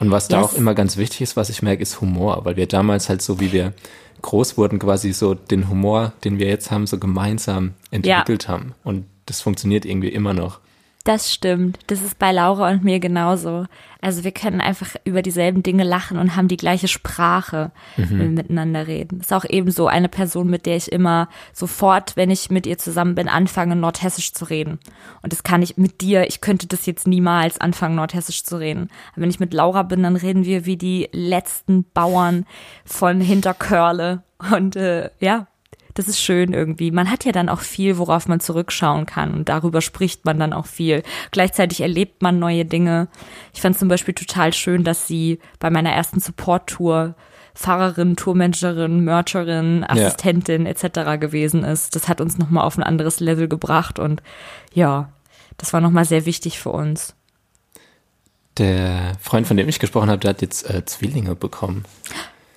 Und was da Yes. auch immer ganz wichtig ist, was ich merke, ist Humor, weil wir damals halt so, wie wir groß wurden, quasi so den Humor, den wir jetzt haben, so gemeinsam entwickelt haben. Und das funktioniert irgendwie immer noch. Das stimmt. Das ist bei Laura und mir genauso. Also wir können einfach über dieselben Dinge lachen und haben die gleiche Sprache, wenn wir miteinander reden. Ist auch eben so eine Person, mit der ich immer sofort, wenn ich mit ihr zusammen bin, anfange, Nordhessisch zu reden. Und das kann ich mit dir, ich könnte das jetzt niemals anfangen, Nordhessisch zu reden. Aber wenn ich mit Laura bin, dann reden wir wie die letzten Bauern von Hinterkörle. Und äh, ja, das ist schön irgendwie. Man hat ja dann auch viel, worauf man zurückschauen kann und darüber spricht man dann auch viel. Gleichzeitig erlebt man neue Dinge. Ich fand zum Beispiel total schön, dass sie bei meiner ersten Support-Tour Fahrerin, Tourmanagerin, Mercherin, Assistentin etc. gewesen ist. Das hat uns nochmal auf ein anderes Level gebracht und ja, das war nochmal sehr wichtig für uns. Der Freund, von dem ich gesprochen habe, der hat jetzt äh, Zwillinge bekommen.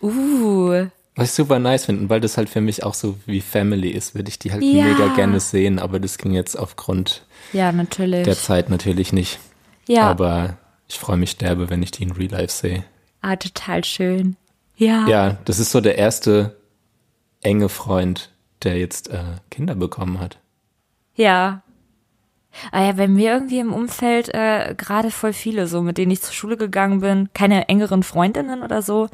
Uh, Was ich super nice finde, und weil das halt für mich auch so wie Family ist, würde ich die halt Ja. mega gerne sehen, aber das ging jetzt aufgrund ja, natürlich. der Zeit natürlich nicht. ja, Aber ich freue mich derbe, wenn ich die in Real Life sehe. ah, total schön. Ja. Ja, das ist so der erste enge Freund, der jetzt äh, Kinder bekommen hat. Ja. Ah ja, bei mir irgendwie im Umfeld äh, gerade voll viele, so mit denen ich zur Schule gegangen bin, keine engeren Freundinnen oder so.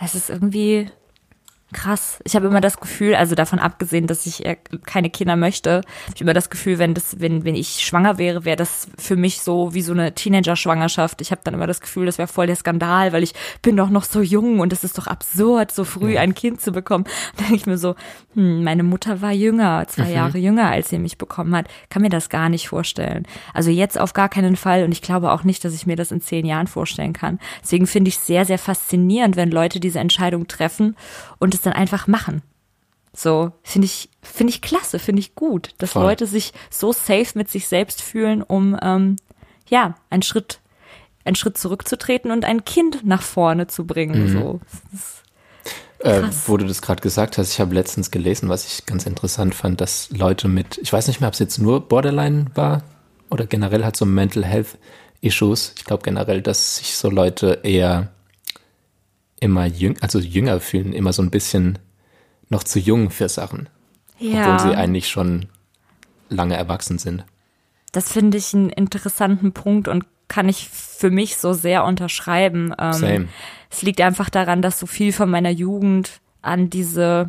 Es ist irgendwie krass. Ich habe immer das Gefühl, also davon abgesehen, dass ich äh, keine Kinder möchte, habe ich immer das Gefühl, wenn das, wenn wenn ich schwanger wäre, wäre das für mich so wie so eine Teenager-Schwangerschaft. Ich habe dann immer das Gefühl, das wäre voll der Skandal, weil ich bin doch noch so jung und es ist doch absurd, so früh ein Kind zu bekommen. Dann denke ich mir so, hm, meine Mutter war jünger, zwei Jahre jünger, als sie mich bekommen hat. Kann mir das gar nicht vorstellen. Also jetzt auf gar keinen Fall und ich glaube auch nicht, dass ich mir das in zehn Jahren vorstellen kann. Deswegen finde ich sehr, sehr faszinierend, wenn Leute diese Entscheidung treffen und es dann einfach machen. So, finde ich, finde ich klasse, finde ich gut, dass Voll. Leute sich so safe mit sich selbst fühlen, um ähm, ja, einen Schritt, einen Schritt zurückzutreten und ein Kind nach vorne zu bringen. So. Äh, wo du das gerade gesagt hast, ich habe letztens gelesen, was ich ganz interessant fand, dass Leute mit, ich weiß nicht mehr, ob es jetzt nur Borderline war oder generell hat so Mental Health Issues. Ich glaube generell, dass sich so Leute eher immer jüng, also jünger fühlen, immer so ein bisschen noch zu jung für Sachen, obwohl sie eigentlich schon lange erwachsen sind. Das finde ich einen interessanten Punkt und kann ich für mich so sehr unterschreiben. Ähm, Same. Es liegt einfach daran, dass so viel von meiner Jugend an diese,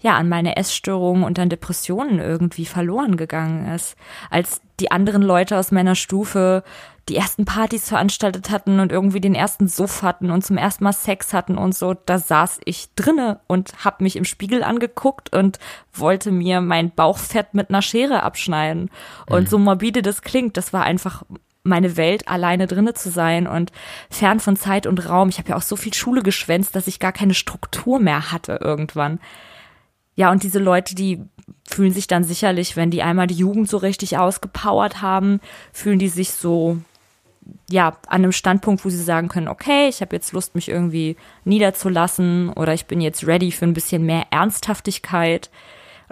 ja, an meine Essstörungen und an Depressionen irgendwie verloren gegangen ist. Als die anderen Leute aus meiner Stufe die ersten Partys veranstaltet hatten und irgendwie den ersten Suff hatten und zum ersten Mal Sex hatten und so, da saß ich drinne und hab mich im Spiegel angeguckt und wollte mir mein Bauchfett mit einer Schere abschneiden. Und so morbide das klingt, das war einfach meine Welt, alleine drinne zu sein und fern von Zeit und Raum. Ich habe ja auch so viel Schule geschwänzt, dass ich gar keine Struktur mehr hatte irgendwann. Ja, und diese Leute, die fühlen sich dann sicherlich, wenn die einmal die Jugend so richtig ausgepowert haben, fühlen die sich so, ja, an einem Standpunkt, wo sie sagen können, okay, ich habe jetzt Lust, mich irgendwie niederzulassen oder ich bin jetzt ready für ein bisschen mehr Ernsthaftigkeit.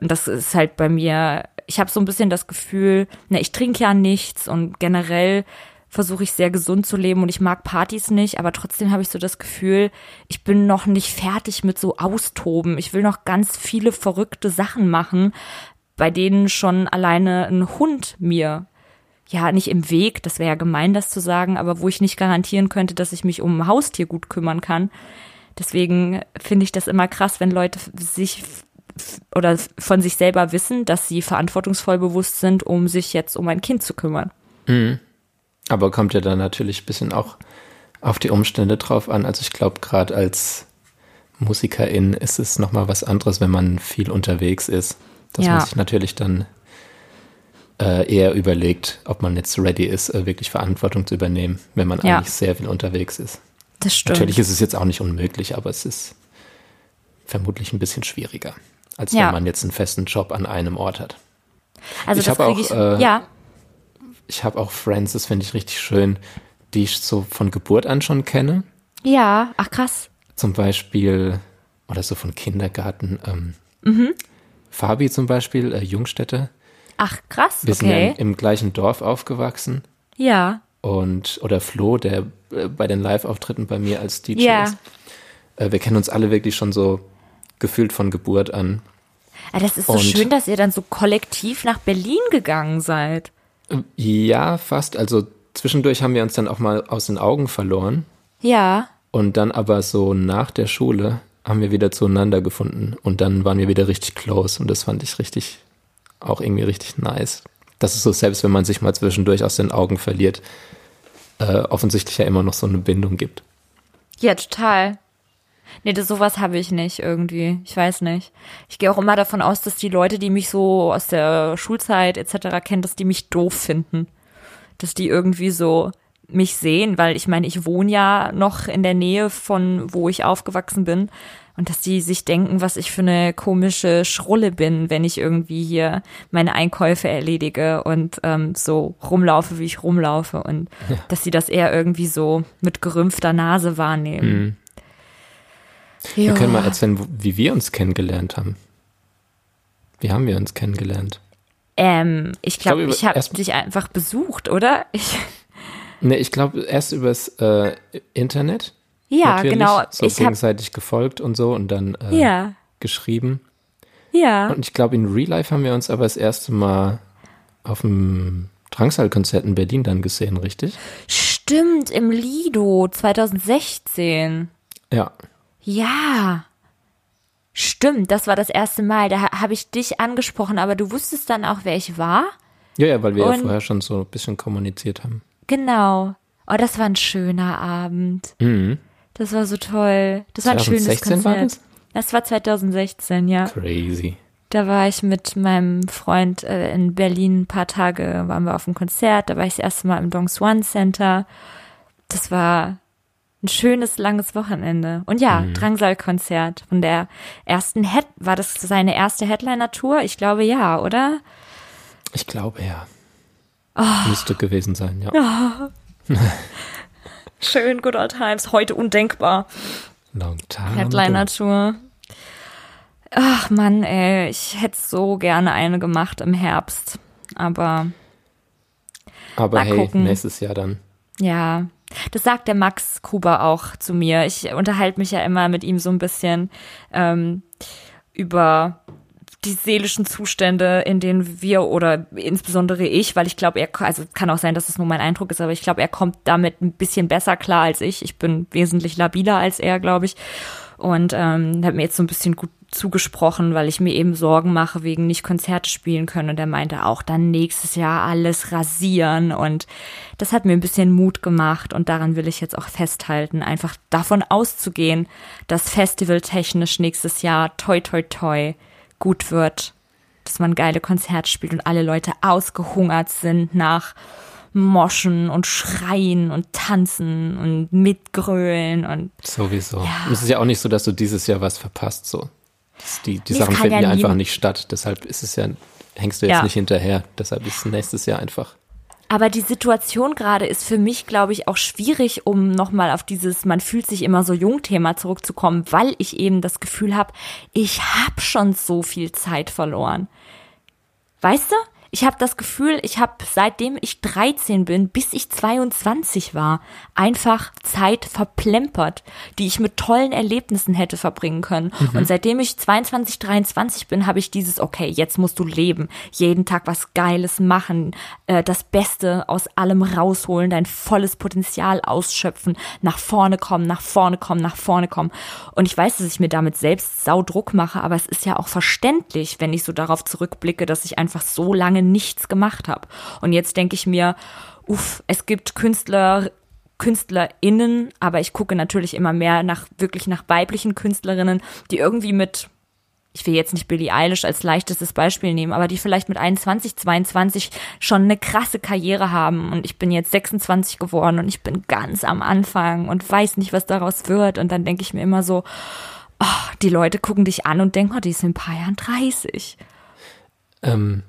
Und das ist halt bei mir, ich habe so ein bisschen das Gefühl, ne, ich trinke ja nichts und generell versuche ich sehr gesund zu leben und ich mag Partys nicht, aber trotzdem habe ich so das Gefühl, ich bin noch nicht fertig mit so Austoben. Ich will noch ganz viele verrückte Sachen machen, bei denen schon alleine ein Hund mir ja nicht im Weg, das wäre ja gemein, das zu sagen, aber wo ich nicht garantieren könnte, dass ich mich um ein Haustier gut kümmern kann. Deswegen finde ich das immer krass, wenn Leute sich oder von sich selber wissen, dass sie verantwortungsvoll bewusst sind, um sich jetzt um ein Kind zu kümmern. Aber kommt ja dann natürlich ein bisschen auch auf die Umstände drauf an. Also ich glaube, gerade als Musikerin ist es nochmal was anderes, wenn man viel unterwegs ist. Dass Ja. man sich natürlich dann äh, eher überlegt, ob man jetzt ready ist, äh, wirklich Verantwortung zu übernehmen, wenn man Ja. eigentlich sehr viel unterwegs ist. Das stimmt. Natürlich ist es jetzt auch nicht unmöglich, aber es ist vermutlich ein bisschen schwieriger, als Ja. wenn man jetzt einen festen Job an einem Ort hat. also ich das hab kriege auch, ich. äh, ja, Ich habe auch Friends, das finde ich richtig schön, die ich so von Geburt an schon kenne. ja, ach krass. Zum Beispiel oder so von Kindergarten. Ähm, Mhm. Fabi zum Beispiel, äh, Jungstädter. Ach, krass, Wir sind ja okay. im, im gleichen Dorf aufgewachsen. Ja, Und, oder Flo, der äh, bei den Live-Auftritten bei mir als DJ Ja. ist. Äh, wir kennen uns alle wirklich schon so gefühlt von Geburt an. Ah, das ist so Und- schön, dass ihr dann so kollektiv nach Berlin gegangen seid. Ja, fast. Also zwischendurch haben wir uns dann auch mal aus den Augen verloren. Ja. Und dann aber so nach der Schule haben wir wieder zueinander gefunden. Und dann waren wir wieder richtig close. Und das fand ich richtig, auch irgendwie richtig nice. Das ist so, selbst wenn man sich mal zwischendurch aus den Augen verliert, äh, offensichtlich ja immer noch so eine Bindung gibt. Ja, total. Nee, das, sowas habe ich nicht irgendwie. Ich weiß nicht. Ich gehe auch immer davon aus, dass die Leute, die mich so aus der Schulzeit etc. kennen, dass die mich doof finden. Dass die irgendwie so mich sehen, weil ich meine, ich wohne ja noch in der Nähe von wo ich aufgewachsen bin. Und dass die sich denken, was ich für eine komische Schrulle bin, wenn ich irgendwie hier meine Einkäufe erledige und ähm, so rumlaufe, wie ich rumlaufe. Und dass sie das eher irgendwie so mit gerümpfter Nase wahrnehmen. Wir Ja. können mal erzählen, wie wir uns kennengelernt haben. Wie haben wir uns kennengelernt? Ähm, ich glaube, glaub, ich, habe dich einfach besucht, oder? Ich, Nee, ich glaube erst übers äh, Internet. ja, genau. So ich gegenseitig gefolgt und so und dann äh, ja, geschrieben. ja. Und ich glaube, in Real Life haben wir uns aber das erste Mal auf dem Drangsal-Konzert in Berlin dann gesehen, richtig? Stimmt, im Lido 2016. Ja. Ja. Stimmt, das war das erste Mal. Da ha- habe ich dich angesprochen, aber du wusstest dann auch, wer ich war? Ja, ja, weil wir ja Und- vorher schon so ein bisschen kommuniziert haben. Genau. Oh, das war ein schöner Abend. Mhm. Das war so toll. Das war ein schönes 2016 war Konzert. das war 2016, ja. Crazy. Da war ich mit meinem Freund äh, in Berlin ein paar Tage, waren wir auf dem Konzert. Da war ich das erste Mal im Dong Swan Center. Das war ein schönes, langes Wochenende. Und ja, Drangsal-Konzert von der ersten Head, war das seine erste Headliner-Tour? Ich glaube ja, oder? Ich glaube, ja. Ah. Müsste gewesen sein, ja. Schön, good old times. Heute undenkbar. Long time. Headliner-Tour. Ach Mann, ey, ich hätte so gerne eine gemacht im Herbst. Aber Aber hey, gucken. nächstes Jahr dann. Ja, das sagt der Max Kuber auch zu mir. Ich unterhalte mich ja immer mit ihm so ein bisschen ähm, über die seelischen Zustände, in denen wir oder insbesondere ich, weil ich glaube, er, also kann auch sein, dass es nur mein Eindruck ist, aber ich glaube, er kommt damit ein bisschen besser klar als ich. Ich bin wesentlich labiler als er, glaube ich. Und ähm, hat mir jetzt so ein bisschen gut zugesprochen, weil ich mir eben Sorgen mache wegen nicht Konzerte spielen können. Und er meinte auch dann nächstes Jahr alles rasieren. Und das hat mir ein bisschen Mut gemacht. Und daran will ich jetzt auch festhalten, einfach davon auszugehen, dass festivaltechnisch nächstes Jahr toi toi toi gut wird, dass man geile Konzerte spielt und alle Leute ausgehungert sind nach Moschen und Schreien und Tanzen und Mitgrölen und Sowieso. Es ist ja auch nicht so, dass du dieses Jahr was verpasst, so. Die die Nee, Sachen finden ja ja einfach nicht statt. Deshalb ist es ja, hängst du jetzt Ja. nicht hinterher. Deshalb ist es nächstes Jahr einfach. Aber die Situation gerade ist für mich, glaube ich, auch schwierig, um nochmal auf dieses man fühlt sich immer so jung Thema zurückzukommen, weil ich eben das Gefühl habe, ich habe schon so viel Zeit verloren. Weißt du? Ich habe das Gefühl, ich habe seitdem ich 13 bin, bis ich 22 war, einfach Zeit verplempert, die ich mit tollen Erlebnissen hätte verbringen können. Und seitdem ich 22, 23 bin, habe ich dieses, okay, jetzt musst du leben, jeden Tag was Geiles machen, äh, das Beste aus allem rausholen, dein volles Potenzial ausschöpfen, nach vorne kommen, nach vorne kommen, nach vorne kommen. Und ich weiß, dass ich mir damit selbst Saudruck mache, aber es ist ja auch verständlich, wenn ich so darauf zurückblicke, dass ich einfach so lange nichts gemacht habe. Und jetzt denke ich mir, uff, es gibt Künstler, KünstlerInnen, aber ich gucke natürlich immer mehr nach, wirklich nach weiblichen Künstlerinnen, die irgendwie mit, ich will jetzt nicht Billie Eilish als leichtestes Beispiel nehmen, aber die vielleicht mit 21, 22 schon eine krasse Karriere haben und ich bin jetzt 26 geworden und ich bin ganz am Anfang und weiß nicht, was daraus wird und dann denke ich mir immer so, oh, die Leute gucken dich an und denken, oh, die ist in ein paar Jahren 30. Ähm,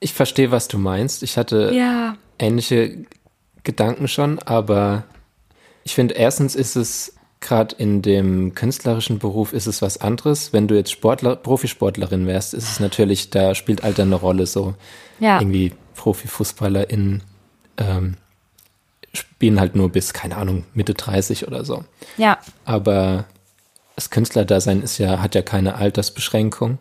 ich verstehe, was du meinst. Ich hatte Ja, ähnliche Gedanken schon, aber ich finde, erstens ist es gerade in dem künstlerischen Beruf ist es was anderes. Wenn du jetzt Sportler, Profisportlerin wärst, ist es natürlich, da spielt Alter eine Rolle. So Ja. irgendwie ProfifußballerInnen ähm, spielen halt nur bis, keine Ahnung, Mitte 30 oder so. Ja. Aber das Künstlerdasein ist ja, hat ja keine Altersbeschränkung.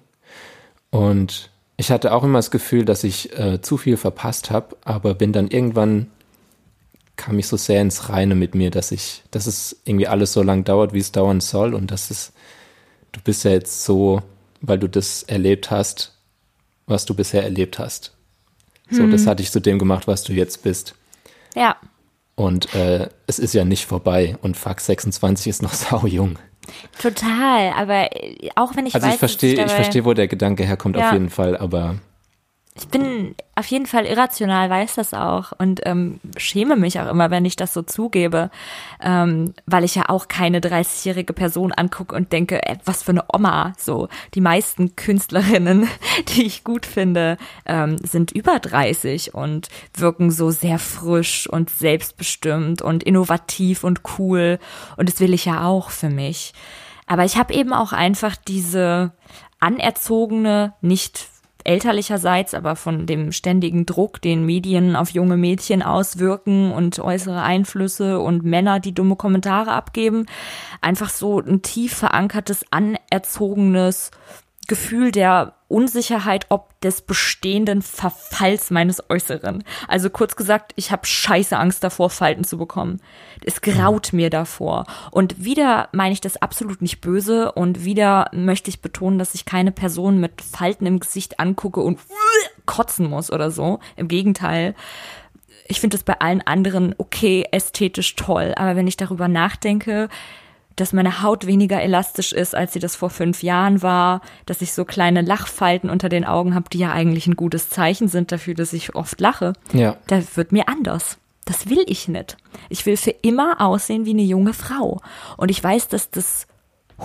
Und ich hatte auch immer das Gefühl, dass ich äh, zu viel verpasst habe, aber bin dann irgendwann kam ich so sehr ins Reine mit mir, dass ich, dass es irgendwie alles so lang dauert, wie es dauern soll und dass es, du bist ja jetzt so, weil du das erlebt hast, was du bisher erlebt hast. So, das hat dich zu dem gemacht, was du jetzt bist. Ja. Und äh, es ist ja nicht vorbei und fuck, 26 ist noch sau jung. Total. Aber äh, auch wenn ich Also weiß, ich verstehe, ich verstehe, wo der Gedanke herkommt, Ja. auf jeden Fall, aber Ich bin auf jeden Fall irrational, weiß das auch und ähm, schäme mich auch immer, wenn ich das so zugebe, ähm, weil ich ja auch keine 30-jährige Person angucke und denke, ey, was für eine Oma. So die meisten Künstlerinnen, die ich gut finde, ähm, sind über 30 und wirken so sehr frisch und selbstbestimmt und innovativ und cool und das will ich ja auch für mich. Aber ich habe eben auch einfach diese anerzogene, nicht elterlicherseits, aber von dem ständigen Druck, den Medien auf junge Mädchen auswirken und äußere Einflüsse und Männer, die dumme Kommentare abgeben, einfach so ein tief verankertes, anerzogenes Gefühl der Unsicherheit ob des bestehenden Verfalls meines Äußeren. Also kurz gesagt, ich habe scheiße Angst davor, Falten zu bekommen. Es graut mir davor. Und wieder meine ich das absolut nicht böse und wieder möchte ich betonen, dass ich keine Person mit Falten im Gesicht angucke und kotzen muss oder so. Im Gegenteil. Ich finde es bei allen anderen okay, ästhetisch toll. Aber wenn ich darüber nachdenke, dass meine Haut weniger elastisch ist, als sie das vor fünf Jahren war, dass ich so kleine Lachfalten unter den Augen habe, die ja eigentlich ein gutes Zeichen sind dafür, dass ich oft lache. ja. Da wird mir anders. Das will ich nicht. Ich will für immer aussehen wie eine junge Frau. Und ich weiß, dass das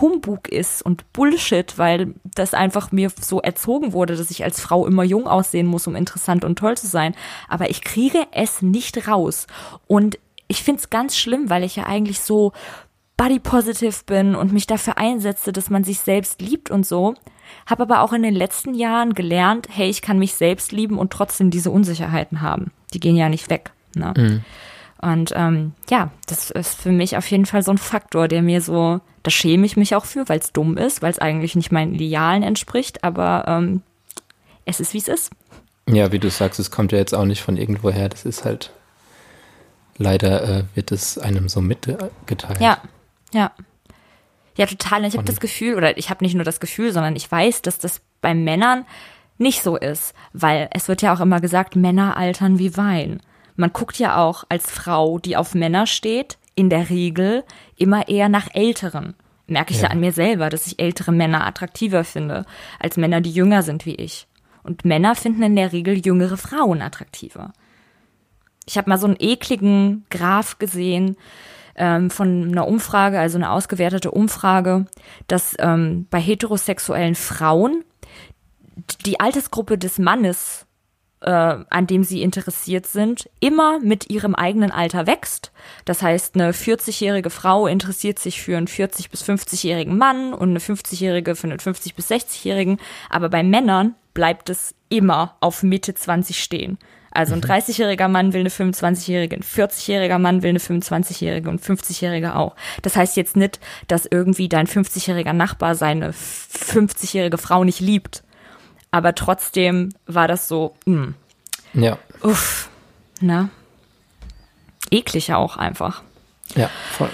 Humbug ist und Bullshit, weil das einfach mir so erzogen wurde, dass ich als Frau immer jung aussehen muss, um interessant und toll zu sein. Aber ich kriege es nicht raus. Und ich finde es ganz schlimm, weil ich ja eigentlich so body positive bin und mich dafür einsetze, dass man sich selbst liebt und so. Habe aber auch in den letzten Jahren gelernt, hey, ich kann mich selbst lieben und trotzdem diese Unsicherheiten haben. Die gehen ja nicht weg. Ne? Und ähm, ja, das ist für mich auf jeden Fall so ein Faktor, der mir so, da schäme ich mich auch für, weil es dumm ist, weil es eigentlich nicht meinen Idealen entspricht, aber ähm, es ist, wie es ist. Ja, wie du sagst, es kommt ja jetzt auch nicht von irgendwoher. Das ist halt, leider äh, wird es einem so mitgeteilt. Ja, ja. Ja, total. Ich habe das Gefühl, oder ich habe nicht nur das Gefühl, sondern ich weiß, dass das bei Männern nicht so ist, weil es wird ja auch immer gesagt, Männer altern wie Wein. Man guckt ja auch als Frau, die auf Männer steht, in der Regel immer eher nach Älteren. Merke ich ja. Ja. an mir selber, dass ich ältere Männer attraktiver finde, als Männer, die jünger sind wie ich. Und Männer finden in der Regel jüngere Frauen attraktiver. Ich habe mal so einen ekligen Graph gesehen ähm, von einer Umfrage, also eine ausgewertete Umfrage, dass ähm, bei heterosexuellen Frauen die Altersgruppe des Mannes, äh, an dem sie interessiert sind, immer mit ihrem eigenen Alter wächst. Das heißt, eine 40-jährige Frau interessiert sich für einen 40- bis 50-jährigen Mann und eine 50-jährige für einen 50- bis 60-jährigen. Aber bei Männern bleibt es immer auf Mitte 20 stehen. Also ein 30-jähriger Mann will eine 25-jährige, ein 40-jähriger Mann will eine 25-jährige und 50-jährige auch. Das heißt jetzt nicht, dass irgendwie dein 50-jähriger Nachbar seine 50-jährige Frau nicht liebt. Aber trotzdem war das so, mh, Ja, uff, ne? Eklig auch einfach. ja, voll.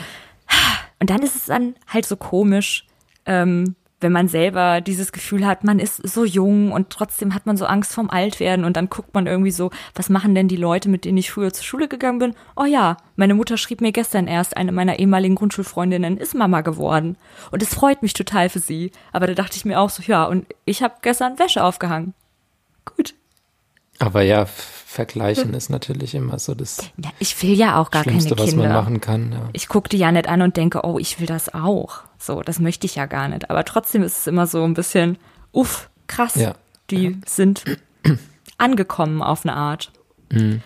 Und dann ist es dann halt so komisch, ähm, wenn man selber dieses Gefühl hat, man ist so jung und trotzdem hat man so Angst vorm Altwerden und dann guckt man irgendwie so, was machen denn die Leute, mit denen ich früher zur Schule gegangen bin? Oh ja, meine Mutter schrieb mir gestern erst, eine meiner ehemaligen Grundschulfreundinnen ist Mama geworden. Und es freut mich total für sie. Aber da dachte ich mir auch so, ja, und ich habe gestern Wäsche aufgehangen. Gut. Aber ja, vergleichen ist natürlich immer so das Ja, ich will ja auch gar Schlimmste, keine was Kinder. man machen kann. Ja. ich gucke die ja nicht an und denke, oh, ich will das auch. So, das möchte ich ja gar nicht. Aber trotzdem ist es immer so ein bisschen, uff, krass. Ja. Die sind angekommen auf eine Art. Mhm.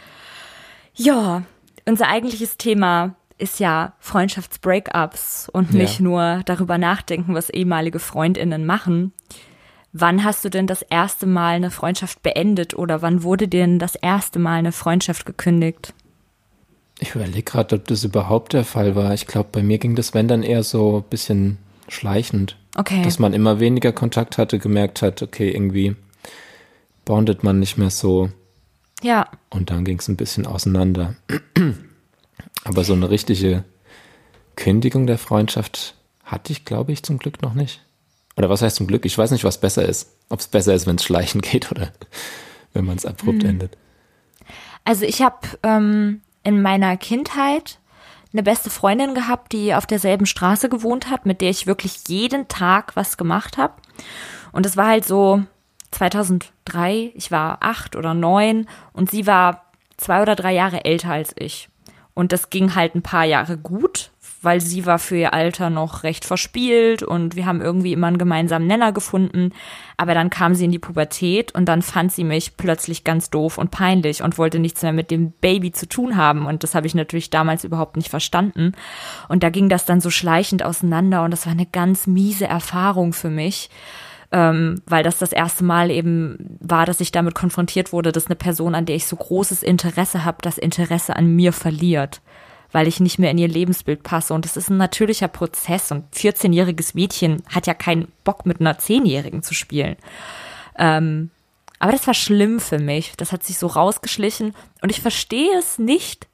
Ja, unser eigentliches Thema ist ja Freundschaftsbreakups und nicht nur darüber nachdenken, was ehemalige Freundinnen machen. Wann hast du denn das erste Mal eine Freundschaft beendet oder wann wurde dir denn das erste Mal eine Freundschaft gekündigt? Ich überlege gerade, ob das überhaupt der Fall war. Ich glaube, bei mir ging das, wenn dann eher so ein bisschen schleichend. Okay. Dass man immer weniger Kontakt hatte, gemerkt hat, okay, irgendwie bondet man nicht mehr so. Ja. Und dann ging es ein bisschen auseinander. Aber so eine richtige Kündigung der Freundschaft hatte ich, glaube ich, zum Glück noch nicht. Oder was heißt zum Glück? Ich weiß nicht, was besser ist. Ob es besser ist, wenn es schleichen geht oder wenn man es abrupt hm. endet. Also ich habe ähm, in meiner Kindheit eine beste Freundin gehabt, die auf derselben Straße gewohnt hat, mit der ich wirklich jeden Tag was gemacht habe. Und es war halt so 2003, ich war acht oder neun und sie war zwei oder drei Jahre älter als ich. Und das ging halt ein paar Jahre gut, weil sie war für ihr Alter noch recht verspielt und wir haben irgendwie immer einen gemeinsamen Nenner gefunden. Aber dann kam sie in die Pubertät und dann fand sie mich plötzlich ganz doof und peinlich und wollte nichts mehr mit dem Baby zu tun haben. Und das habe ich natürlich damals überhaupt nicht verstanden. Und da ging das dann so schleichend auseinander und das war eine ganz miese Erfahrung für mich ähm, weil das das erste Mal eben war, dass ich damit konfrontiert wurde, dass eine Person, an der ich so großes Interesse habe, das Interesse an mir verliert, weil ich nicht mehr in ihr Lebensbild passe. Und das ist ein natürlicher Prozess. Und 14-jähriges Mädchen hat ja keinen Bock, mit einer 10-Jährigen zu spielen. Ähm, aber das war schlimm für mich. Das hat sich so rausgeschlichen. Und ich verstehe es nicht,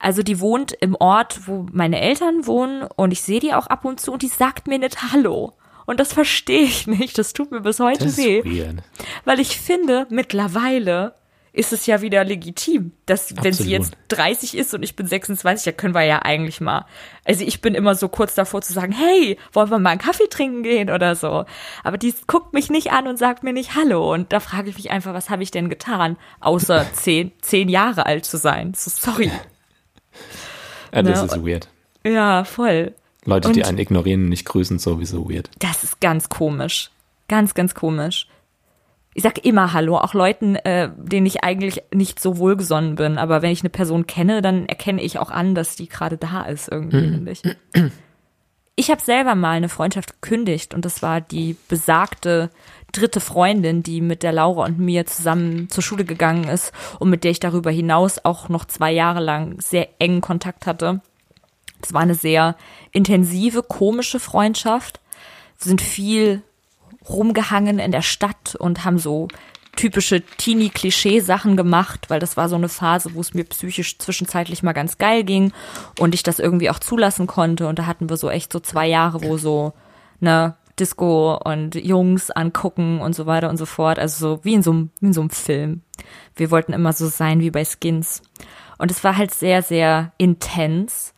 also die wohnt im Ort, wo meine Eltern wohnen und ich sehe die auch ab und zu und die sagt mir nicht Hallo. Und das verstehe ich nicht. Das tut mir bis heute weh. Weird. Weil ich finde, mittlerweile ist es ja wieder legitim, dass Absolut. wenn sie jetzt 30 ist und ich bin 26, da können wir ja eigentlich mal. Also ich bin immer so kurz davor zu sagen, hey, wollen wir mal einen Kaffee trinken gehen oder so. Aber die guckt mich nicht an und sagt mir nicht Hallo. Und da frage ich mich einfach, was habe ich denn getan, außer zehn, zehn Jahre alt zu sein. So, sorry. Ja, das ne? ist weird. Ja, voll. Leute, und die einen ignorieren und nicht grüßen, sowieso weird. Das ist ganz komisch. Ganz, ganz komisch. Ich sag immer Hallo, auch Leuten, äh, denen ich eigentlich nicht so wohlgesonnen bin. Aber wenn ich eine Person kenne, dann erkenne ich auch an, dass die gerade da ist, irgendwie, mhm. finde ich. Ich habe selber mal eine Freundschaft gekündigt und das war die besagte dritte Freundin, die mit der Laura und mir zusammen zur Schule gegangen ist und mit der ich darüber hinaus auch noch zwei Jahre lang sehr engen Kontakt hatte. Es war eine sehr intensive, komische Freundschaft. Wir sind viel rumgehangen in der Stadt und haben so typische Teenie-Klischee-Sachen gemacht, weil das war so eine Phase, wo es mir psychisch zwischenzeitlich mal ganz geil ging und ich das irgendwie auch zulassen konnte. Und da hatten wir so echt so zwei Jahre, wo so, ne, Disco und Jungs angucken und so weiter und so fort. Also so wie in so, einem, wie in so einem Film. Wir wollten immer so sein wie bei Skins. Und es war halt sehr, sehr intens.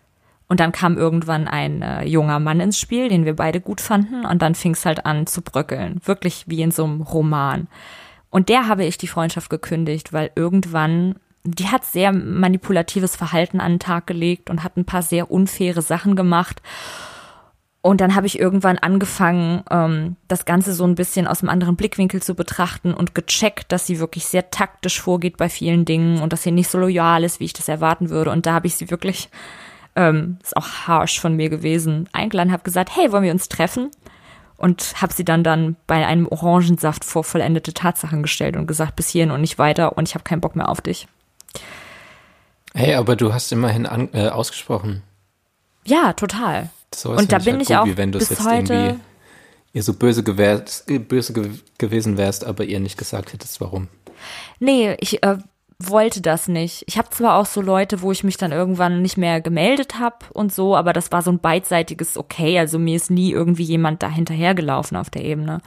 Und dann kam irgendwann ein äh, junger Mann ins Spiel, den wir beide gut fanden. Und dann fing es halt an zu bröckeln. Wirklich wie in so einem Roman. Und der habe ich die Freundschaft gekündigt, weil irgendwann, die hat sehr manipulatives Verhalten an den Tag gelegt und hat ein paar sehr unfaire Sachen gemacht. Und dann habe ich irgendwann angefangen, ähm, das Ganze so ein bisschen aus einem anderen Blickwinkel zu betrachten und gecheckt, dass sie wirklich sehr taktisch vorgeht bei vielen Dingen und dass sie nicht so loyal ist, wie ich das erwarten würde. Und da habe ich sie wirklich ähm, ist auch harsh von mir gewesen, eingeladen, habe gesagt, hey, wollen wir uns treffen? Und habe sie dann dann bei einem Orangensaft vor vollendete Tatsachen gestellt und gesagt, bis hierhin und nicht weiter und ich habe keinen Bock mehr auf dich. Hey, aber du hast immerhin an, äh, ausgesprochen. Ja, total. und da bin halt ich auch wie wenn bis jetzt heute irgendwie ihr so böse, gewärst, böse ge gewesen wärst, aber ihr nicht gesagt hättest, warum. Nee, ich äh, wollte das nicht. Ich habe zwar auch so Leute, wo ich mich dann irgendwann nicht mehr gemeldet habe und so, aber das war so ein beidseitiges Okay. Also mir ist nie irgendwie jemand da hinterhergelaufen auf der Ebene.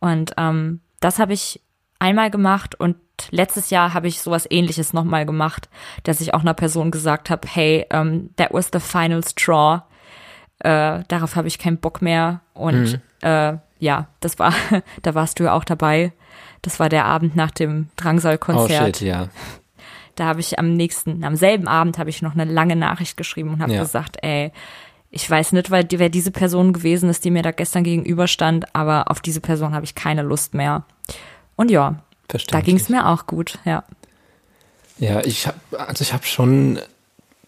Und ähm, das habe ich einmal gemacht und letztes Jahr habe ich sowas ähnliches nochmal gemacht, dass ich auch einer Person gesagt habe, hey, um, ähm, that was the final straw. Äh, darauf habe ich keinen Bock mehr. Und mhm. äh, ja, das war, da warst du ja auch dabei. Das war der Abend nach dem Drangsal-Konzert. Oh shit, ja. Da habe ich am nächsten, am selben Abend habe ich noch eine lange Nachricht geschrieben und habe ja. gesagt, ey, ich weiß nicht, weil, wer diese Person gewesen ist, die mir da gestern gegenüberstand, aber auf diese Person habe ich keine Lust mehr. Und ja, da ging es mir auch gut, ja. Ja, ich habe, also ich habe schon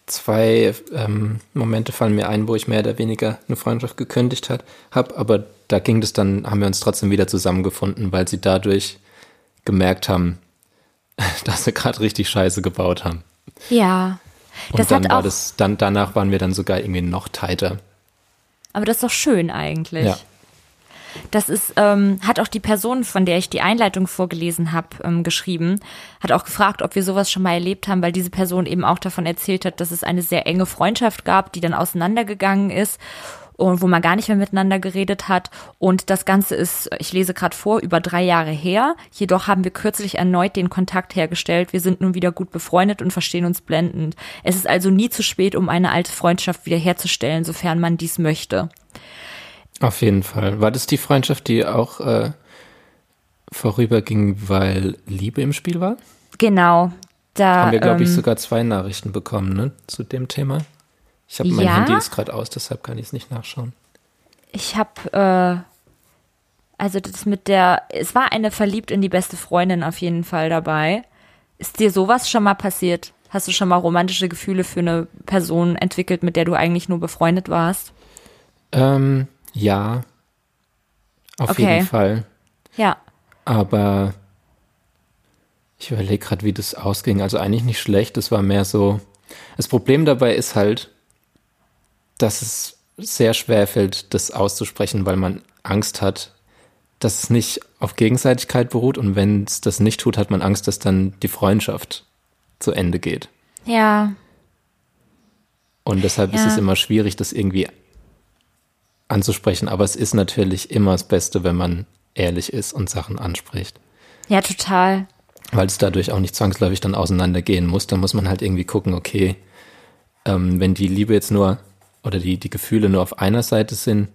zwei ähm, Momente fallen mir ein, wo ich mehr oder weniger eine Freundschaft gekündigt habe, aber da ging es dann, haben wir uns trotzdem wieder zusammengefunden, weil sie dadurch gemerkt haben, dass sie gerade richtig Scheiße gebaut haben. Ja. Und Das dann hat war auch, das, dann danach waren wir dann sogar irgendwie noch tighter. aber das ist doch schön eigentlich. Ja. Das ist, ähm, hat auch die Person, von der ich die Einleitung vorgelesen habe, ähm, geschrieben, hat auch gefragt, ob wir sowas schon mal erlebt haben, weil diese Person eben auch davon erzählt hat, dass es eine sehr enge Freundschaft gab, die dann auseinandergegangen ist und wo man gar nicht mehr miteinander geredet hat. Und das Ganze ist, ich lese gerade vor, über drei Jahre her. Jedoch haben wir kürzlich erneut den Kontakt hergestellt. Wir sind nun wieder gut befreundet und verstehen uns blendend. Es ist also nie zu spät, um eine alte Freundschaft wiederherzustellen, sofern man dies möchte. Auf jeden Fall. War das die Freundschaft, die auch äh, vorüberging, weil Liebe im Spiel war? Genau. Da, Haben wir, glaube ich, ähm, sogar zwei Nachrichten bekommen, ne? Zu dem Thema. Ich habe mein Ja? Handy ist gerade aus, deshalb kann ich es nicht nachschauen. Ich habe, äh, also das mit der, es war eine verliebt in die beste Freundin auf jeden Fall dabei. Ist dir sowas schon mal passiert? Hast du schon mal romantische Gefühle für eine Person entwickelt, mit der du eigentlich nur befreundet warst? Ähm, ja. Auf Okay. jeden Fall. Ja. Aber ich überlege gerade, wie das ausging. Also eigentlich nicht schlecht. Es war mehr so. Das Problem dabei ist halt, dass es sehr schwer fällt, das auszusprechen, weil man Angst hat, dass es nicht auf Gegenseitigkeit beruht. Und wenn es das nicht tut, hat man Angst, dass dann die Freundschaft zu Ende geht. Ja. Und deshalb ist Ja. es immer schwierig, das irgendwie anzusprechen. Aber es ist natürlich immer das Beste, wenn man ehrlich ist und Sachen anspricht. Ja, total. weil es dadurch auch nicht zwangsläufig dann auseinandergehen muss. Da muss man halt irgendwie gucken, okay, ähm, wenn die Liebe jetzt nur oder die, die Gefühle nur auf einer Seite sind,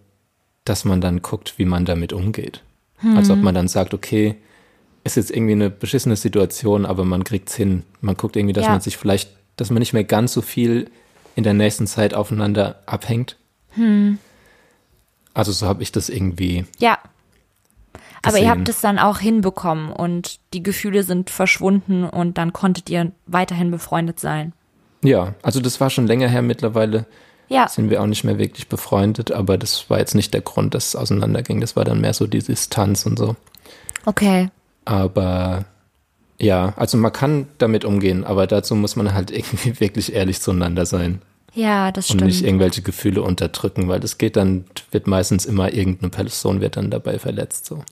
dass man dann guckt, wie man damit umgeht. Also ob man dann sagt, okay, ist jetzt irgendwie eine beschissene Situation, aber man kriegt's hin. Man guckt irgendwie, dass Ja. man sich vielleicht, dass man nicht mehr ganz so viel in der nächsten Zeit aufeinander abhängt. Also so habe ich das irgendwie Ja. Aber ihr habt es dann auch hinbekommen und die Gefühle sind verschwunden und dann konntet ihr weiterhin befreundet sein. Ja, also das war schon länger her. Mittlerweile Ja. sind wir auch nicht mehr wirklich befreundet, aber das war jetzt nicht der Grund, dass es auseinanderging. Das war dann mehr so die Distanz und so. Okay. Aber ja, also man kann damit umgehen, aber dazu muss man halt irgendwie wirklich ehrlich zueinander sein Ja, das und stimmt. nicht irgendwelche Gefühle unterdrücken, weil das geht dann, wird meistens immer irgendeine Person wird dann dabei verletzt. So.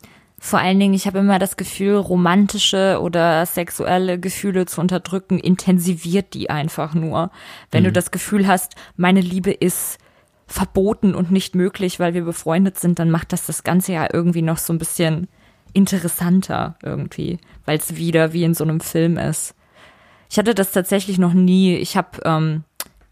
Vor allen Dingen, ich habe immer das Gefühl, romantische oder sexuelle Gefühle zu unterdrücken, intensiviert die einfach nur. Wenn du das Gefühl hast, meine Liebe ist verboten und nicht möglich, weil wir befreundet sind, dann macht das das Ganze ja irgendwie noch so ein bisschen interessanter irgendwie, weil es wieder wie in so einem Film ist. Ich hatte das tatsächlich noch nie. Ich habe ähm,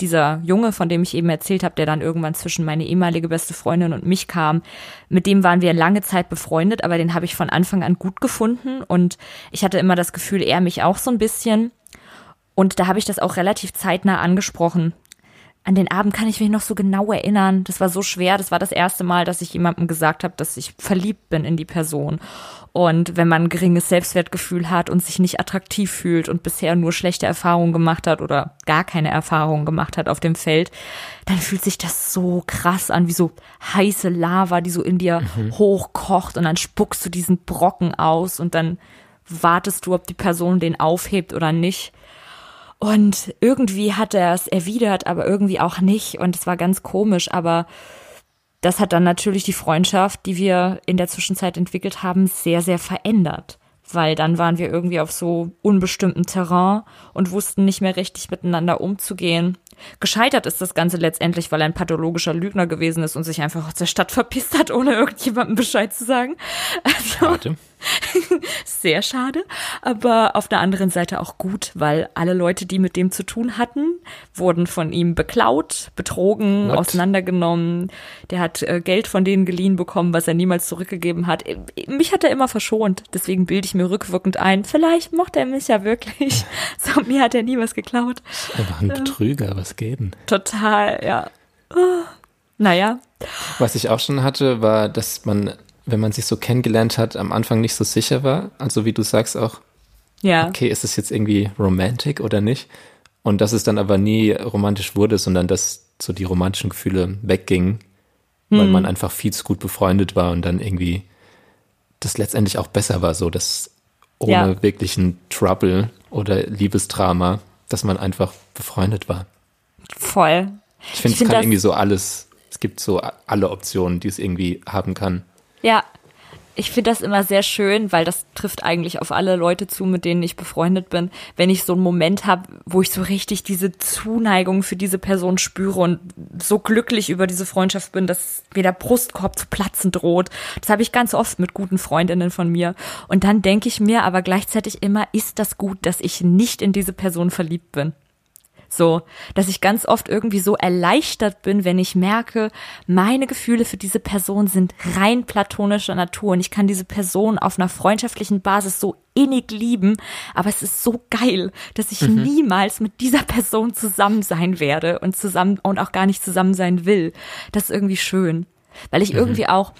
dieser Junge, von dem ich eben erzählt habe, der dann irgendwann zwischen meine ehemalige beste Freundin und mich kam, mit dem waren wir lange Zeit befreundet, aber den habe ich von Anfang an gut gefunden und ich hatte immer das Gefühl, er mich auch so ein bisschen. Und da habe ich das auch relativ zeitnah angesprochen. An den Abend kann ich mich noch so genau erinnern. Das war so schwer. Das war das erste Mal, dass ich jemandem gesagt habe, dass ich verliebt bin in die Person. Und wenn man ein geringes Selbstwertgefühl hat und sich nicht attraktiv fühlt und bisher nur schlechte Erfahrungen gemacht hat oder gar keine Erfahrungen gemacht hat auf dem Feld, dann fühlt sich das so krass an, wie so heiße Lava, die so in dir hochkocht und dann spuckst du diesen Brocken aus und dann wartest du, ob die Person den aufhebt oder nicht. Und irgendwie hat er es erwidert, aber irgendwie auch nicht. Und es war ganz komisch, aber das hat dann natürlich die Freundschaft, die wir in der Zwischenzeit entwickelt haben, sehr, sehr verändert. Weil dann waren wir irgendwie auf so unbestimmtem Terrain und wussten nicht mehr richtig miteinander umzugehen. Gescheitert ist das Ganze letztendlich, weil er ein pathologischer Lügner gewesen ist und sich einfach aus der Stadt verpisst hat, ohne irgendjemandem Bescheid zu sagen. Also, Warte. sehr schade, aber auf der anderen Seite auch gut, weil alle Leute, die mit dem zu tun hatten, wurden von ihm beklaut, betrogen, What? auseinandergenommen. Der hat äh, Geld von denen geliehen bekommen, was er niemals zurückgegeben hat. Äh, Mich hat er immer verschont, deswegen bilde ich mir rückwirkend ein, vielleicht mochte er mich ja wirklich. So, mir hat er nie was geklaut. Einfach ein Betrüger, was geht denn? Total, ja. Ah, Naja, Was ich auch schon hatte, war, dass man, wenn man sich so kennengelernt hat, am Anfang nicht so sicher war. Also wie du sagst auch, ja. okay, ist es jetzt irgendwie romantic oder nicht? Und dass es dann aber nie romantisch wurde, sondern dass so die romantischen Gefühle weggingen, weil Hm. man einfach viel zu gut befreundet war und dann irgendwie das letztendlich auch besser war, so dass ohne Ja. wirklichen Trouble oder Liebesdrama, dass man einfach befreundet war. Voll. Ich finde, es find kann irgendwie so alles, es gibt so alle Optionen, die es irgendwie haben kann. Ja, ich finde das immer sehr schön, weil das trifft eigentlich auf alle Leute zu, mit denen ich befreundet bin. Wenn ich so einen Moment habe, wo ich so richtig diese Zuneigung für diese Person spüre und so glücklich über diese Freundschaft bin, dass mir der Brustkorb zu platzen droht. Das habe ich ganz oft mit guten Freundinnen von mir. Und dann denke ich mir aber gleichzeitig immer, ist das gut, dass ich nicht in diese Person verliebt bin? So, dass ich ganz oft irgendwie so erleichtert bin, wenn ich merke, meine Gefühle für diese Person sind rein platonischer Natur und ich kann diese Person auf einer freundschaftlichen Basis so innig lieben, aber es ist so geil, dass ich niemals mit dieser Person zusammen sein werde und zusammen und auch gar nicht zusammen sein will. Das ist irgendwie schön, weil ich irgendwie auch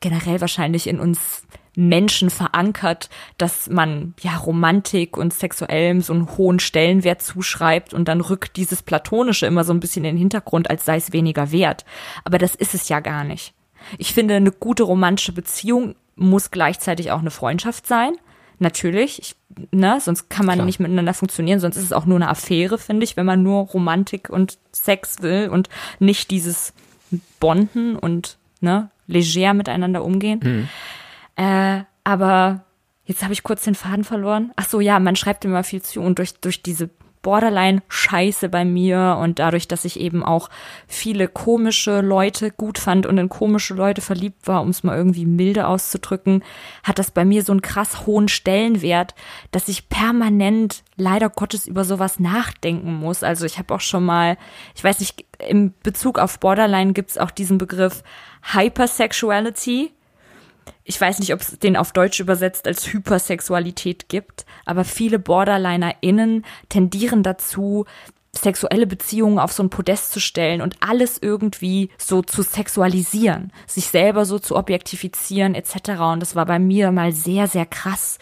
generell wahrscheinlich in uns Menschen verankert, dass man ja Romantik und Sexuellem so einen hohen Stellenwert zuschreibt und dann rückt dieses Platonische immer so ein bisschen in den Hintergrund, als sei es weniger wert. Aber das ist es ja gar nicht. Ich finde, eine gute romantische Beziehung muss gleichzeitig auch eine Freundschaft sein. Natürlich, ich, ne, sonst kann man Klar. nicht miteinander funktionieren, sonst ist es auch nur eine Affäre, finde ich, wenn man nur Romantik und Sex will und nicht dieses Bonden und ne, leger miteinander umgehen. Äh, aber jetzt habe ich kurz den Faden verloren. Ach so, ja, man schreibt immer viel zu und durch, durch diese Borderline-Scheiße bei mir und dadurch, dass ich eben auch viele komische Leute gut fand und in komische Leute verliebt war, um es mal irgendwie milde auszudrücken, hat das bei mir so einen krass hohen Stellenwert, dass ich permanent leider Gottes über sowas nachdenken muss. Also ich habe auch schon mal, ich weiß nicht, im Bezug auf Borderline gibt's auch diesen Begriff Hypersexuality ich weiß nicht, ob es den auf Deutsch übersetzt als Hypersexualität gibt, aber viele BorderlinerInnen tendieren dazu, sexuelle Beziehungen auf so ein Podest zu stellen und alles irgendwie so zu sexualisieren, sich selber so zu objektifizieren etc. Und das war bei mir mal sehr, sehr krass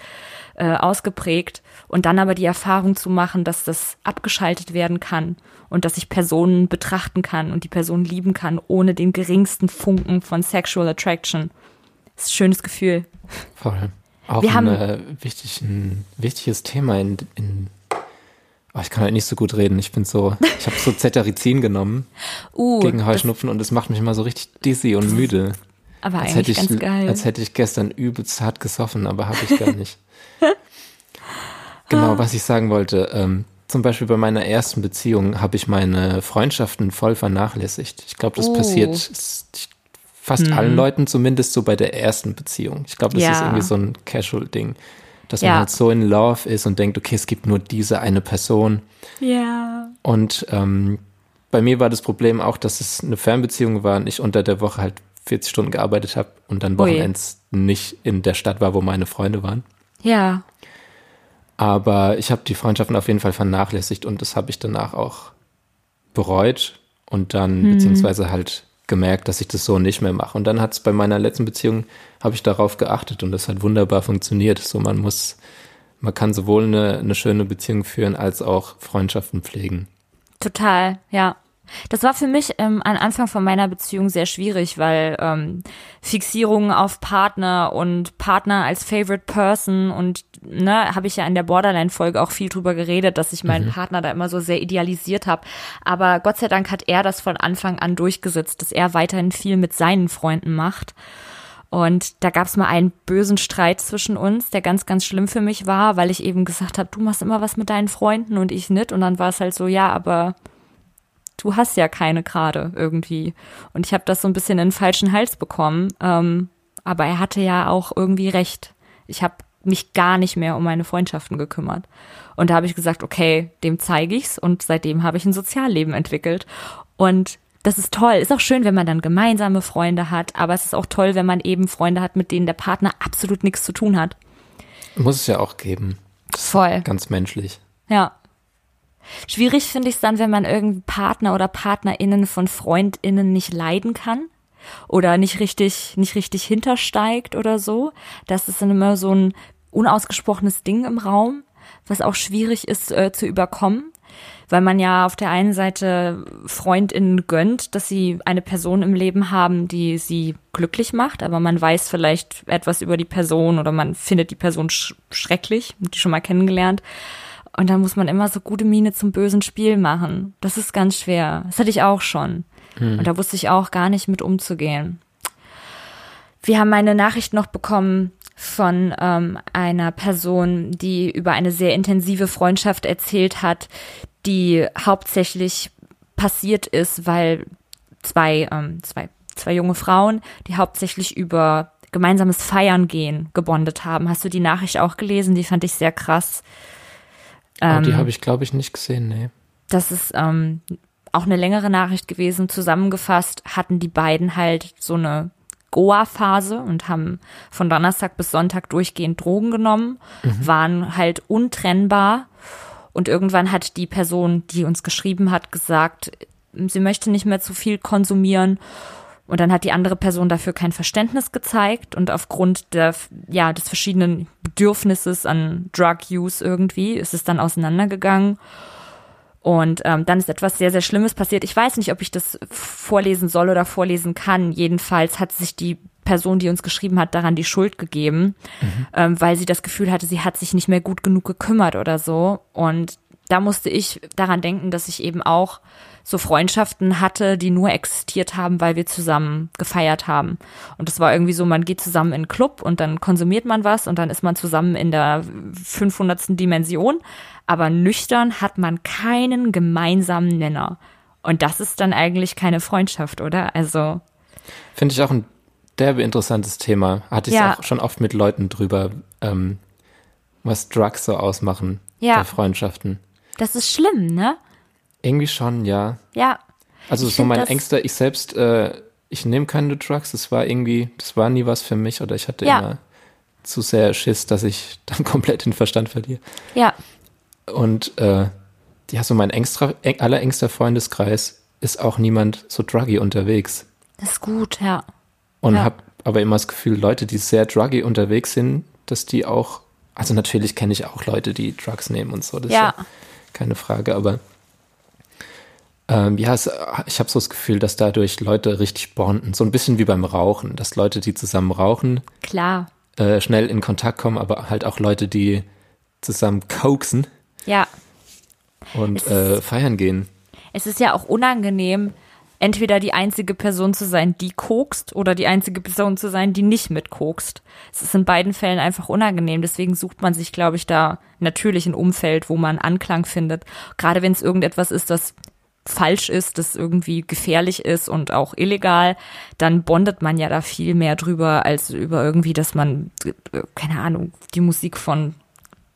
äh, ausgeprägt. Und dann aber die Erfahrung zu machen, dass das abgeschaltet werden kann und dass ich Personen betrachten kann und die Person lieben kann, ohne den geringsten Funken von Sexual Attraction. Das ist ein schönes Gefühl. Voll. Auch Wir ein, haben- äh, wichtig, ein wichtiges Thema in, in oh, ich kann halt nicht so gut reden. Ich bin so, ich habe so Cetirizin genommen Uh, gegen Heuschnupfen und es macht mich immer so richtig dizzy und müde. aber Als eigentlich hätte, ich, ganz geil. als hätte ich gestern übelst hart gesoffen, aber habe ich gar nicht. genau, was ich sagen wollte. Ähm, zum Beispiel bei meiner ersten Beziehung habe ich meine Freundschaften voll vernachlässigt. Ich glaube, das Oh. passiert ich- fast allen Leuten, zumindest so bei der ersten Beziehung. Ich glaube, das Ja. ist irgendwie so ein Casual-Ding. Dass Ja. man halt so in Love ist und denkt, okay, es gibt nur diese eine Person. ja. Und ähm, bei mir war das Problem auch, dass es eine Fernbeziehung war und ich unter der Woche halt 40 Stunden gearbeitet habe und dann Ui. Wochenends nicht in der Stadt war, wo meine Freunde waren. Ja. Aber ich habe die Freundschaften auf jeden Fall vernachlässigt und das habe ich danach auch bereut und dann Hm. beziehungsweise halt gemerkt, dass ich das so nicht mehr mache. Und dann hat es bei meiner letzten Beziehung, habe ich darauf geachtet und das hat wunderbar funktioniert. So man muss, man kann sowohl eine, eine schöne Beziehung führen als auch Freundschaften pflegen. Total, ja. Das war für mich ähm, am Anfang von meiner Beziehung sehr schwierig, weil ähm, Fixierungen auf Partner und Partner als Favorite Person und ne, habe ich ja in der Borderline-Folge auch viel drüber geredet, dass ich meinen Partner da immer so sehr idealisiert habe. Aber Gott sei Dank hat er das von Anfang an durchgesetzt, dass er weiterhin viel mit seinen Freunden macht. Und da gab es mal einen bösen Streit zwischen uns, der ganz, ganz schlimm für mich war, weil ich eben gesagt habe, du machst immer was mit deinen Freunden und ich nicht. Und dann war es halt so, ja, aber du hast ja keine gerade irgendwie. Und ich habe das so ein bisschen in den falschen Hals bekommen. Ähm, aber er hatte ja auch irgendwie recht. Ich habe mich gar nicht mehr um meine Freundschaften gekümmert. Und da habe ich gesagt, okay, dem zeige ich's und seitdem habe ich ein Sozialleben entwickelt. Und das ist toll. Ist auch schön, wenn man dann gemeinsame Freunde hat, aber es ist auch toll, wenn man eben Freunde hat, mit denen der Partner absolut nichts zu tun hat. Muss es ja auch geben. Voll. Ganz menschlich. Ja. Schwierig finde ich es dann, wenn man irgendwie Partner oder PartnerInnen von FreundInnen nicht leiden kann oder nicht richtig, nicht richtig hintersteigt oder so. Das ist dann immer so ein unausgesprochenes Ding im Raum, was auch schwierig ist äh, zu überkommen. weil man ja auf der einen Seite FreundInnen gönnt, dass sie eine Person im Leben haben, die sie glücklich macht, aber man weiß vielleicht etwas über die Person oder man findet die Person sch schrecklich, die schon mal kennengelernt. Und dann muss man immer so gute Miene zum bösen Spiel machen. Das ist ganz schwer. Das hatte ich auch schon. Mhm. Und da wusste ich auch gar nicht mit umzugehen. Wir haben eine Nachricht noch bekommen von ähm, einer Person, die über eine sehr intensive Freundschaft erzählt hat, die hauptsächlich passiert ist, weil zwei, ähm, zwei, zwei junge Frauen, die hauptsächlich über gemeinsames Feiern gehen gebondet haben. Hast du die Nachricht auch gelesen? Die fand ich sehr krass. Ähm, oh, die habe ich, glaube ich, nicht gesehen, nee. Das ist ähm, auch eine längere Nachricht gewesen. Zusammengefasst hatten die beiden halt so eine Goa-Phase und haben von Donnerstag bis Sonntag durchgehend Drogen genommen, mhm. waren halt untrennbar und irgendwann hat die Person, die uns geschrieben hat, gesagt, sie möchte nicht mehr zu viel konsumieren. Und dann hat die andere Person dafür kein Verständnis gezeigt und aufgrund der, ja, des verschiedenen Bedürfnisses an Drug Use irgendwie ist es dann auseinandergegangen. Und ähm, dann ist etwas sehr, sehr Schlimmes passiert. Ich weiß nicht, ob ich das vorlesen soll oder vorlesen kann. Jedenfalls hat sich die Person, die uns geschrieben hat, daran die Schuld gegeben, mhm. ähm, weil sie das Gefühl hatte, sie hat sich nicht mehr gut genug gekümmert oder so. Und da musste ich daran denken, dass ich eben auch so Freundschaften hatte, die nur existiert haben, weil wir zusammen gefeiert haben. Und das war irgendwie so, man geht zusammen in einen Club und dann konsumiert man was und dann ist man zusammen in der 500. Dimension. Aber nüchtern hat man keinen gemeinsamen Nenner. Und das ist dann eigentlich keine Freundschaft, oder? Also. Finde ich auch ein derbe interessantes Thema. Hatte ich ja. auch schon oft mit Leuten drüber, ähm, was Drugs so ausmachen ja. bei Freundschaften. Das ist schlimm, ne? Irgendwie schon, ja. Ja. Also so mein engster, ich selbst, äh, ich nehme keine Drugs, das war irgendwie, das war nie was für mich oder ich hatte ja. immer zu sehr Schiss, dass ich dann komplett den Verstand verliere. Ja. Und äh, ja, so mein engster, allerengster Freundeskreis ist auch niemand so druggy unterwegs. Das ist gut, ja. Und ja. habe aber immer das Gefühl, Leute, die sehr druggy unterwegs sind, dass die auch, also natürlich kenne ich auch Leute, die Drugs nehmen und so, das ja. ist ja keine Frage, aber ähm, ja, es, ich habe so das Gefühl, dass dadurch Leute richtig bonden, so ein bisschen wie beim Rauchen, dass Leute, die zusammen rauchen, klar, äh, schnell in Kontakt kommen, aber halt auch Leute, die zusammen koksen, ja, und äh, feiern gehen. Es ist ja auch unangenehm, entweder die einzige Person zu sein, die kokst, oder die einzige Person zu sein, die nicht mitkokst. Es ist in beiden Fällen einfach unangenehm. Deswegen sucht man sich, glaube ich, da natürlich ein Umfeld, wo man Anklang findet. Gerade wenn es irgendetwas ist, das falsch ist, das irgendwie gefährlich ist und auch illegal, dann bondet man ja da viel mehr drüber, als über irgendwie, dass man, äh, keine Ahnung, die Musik von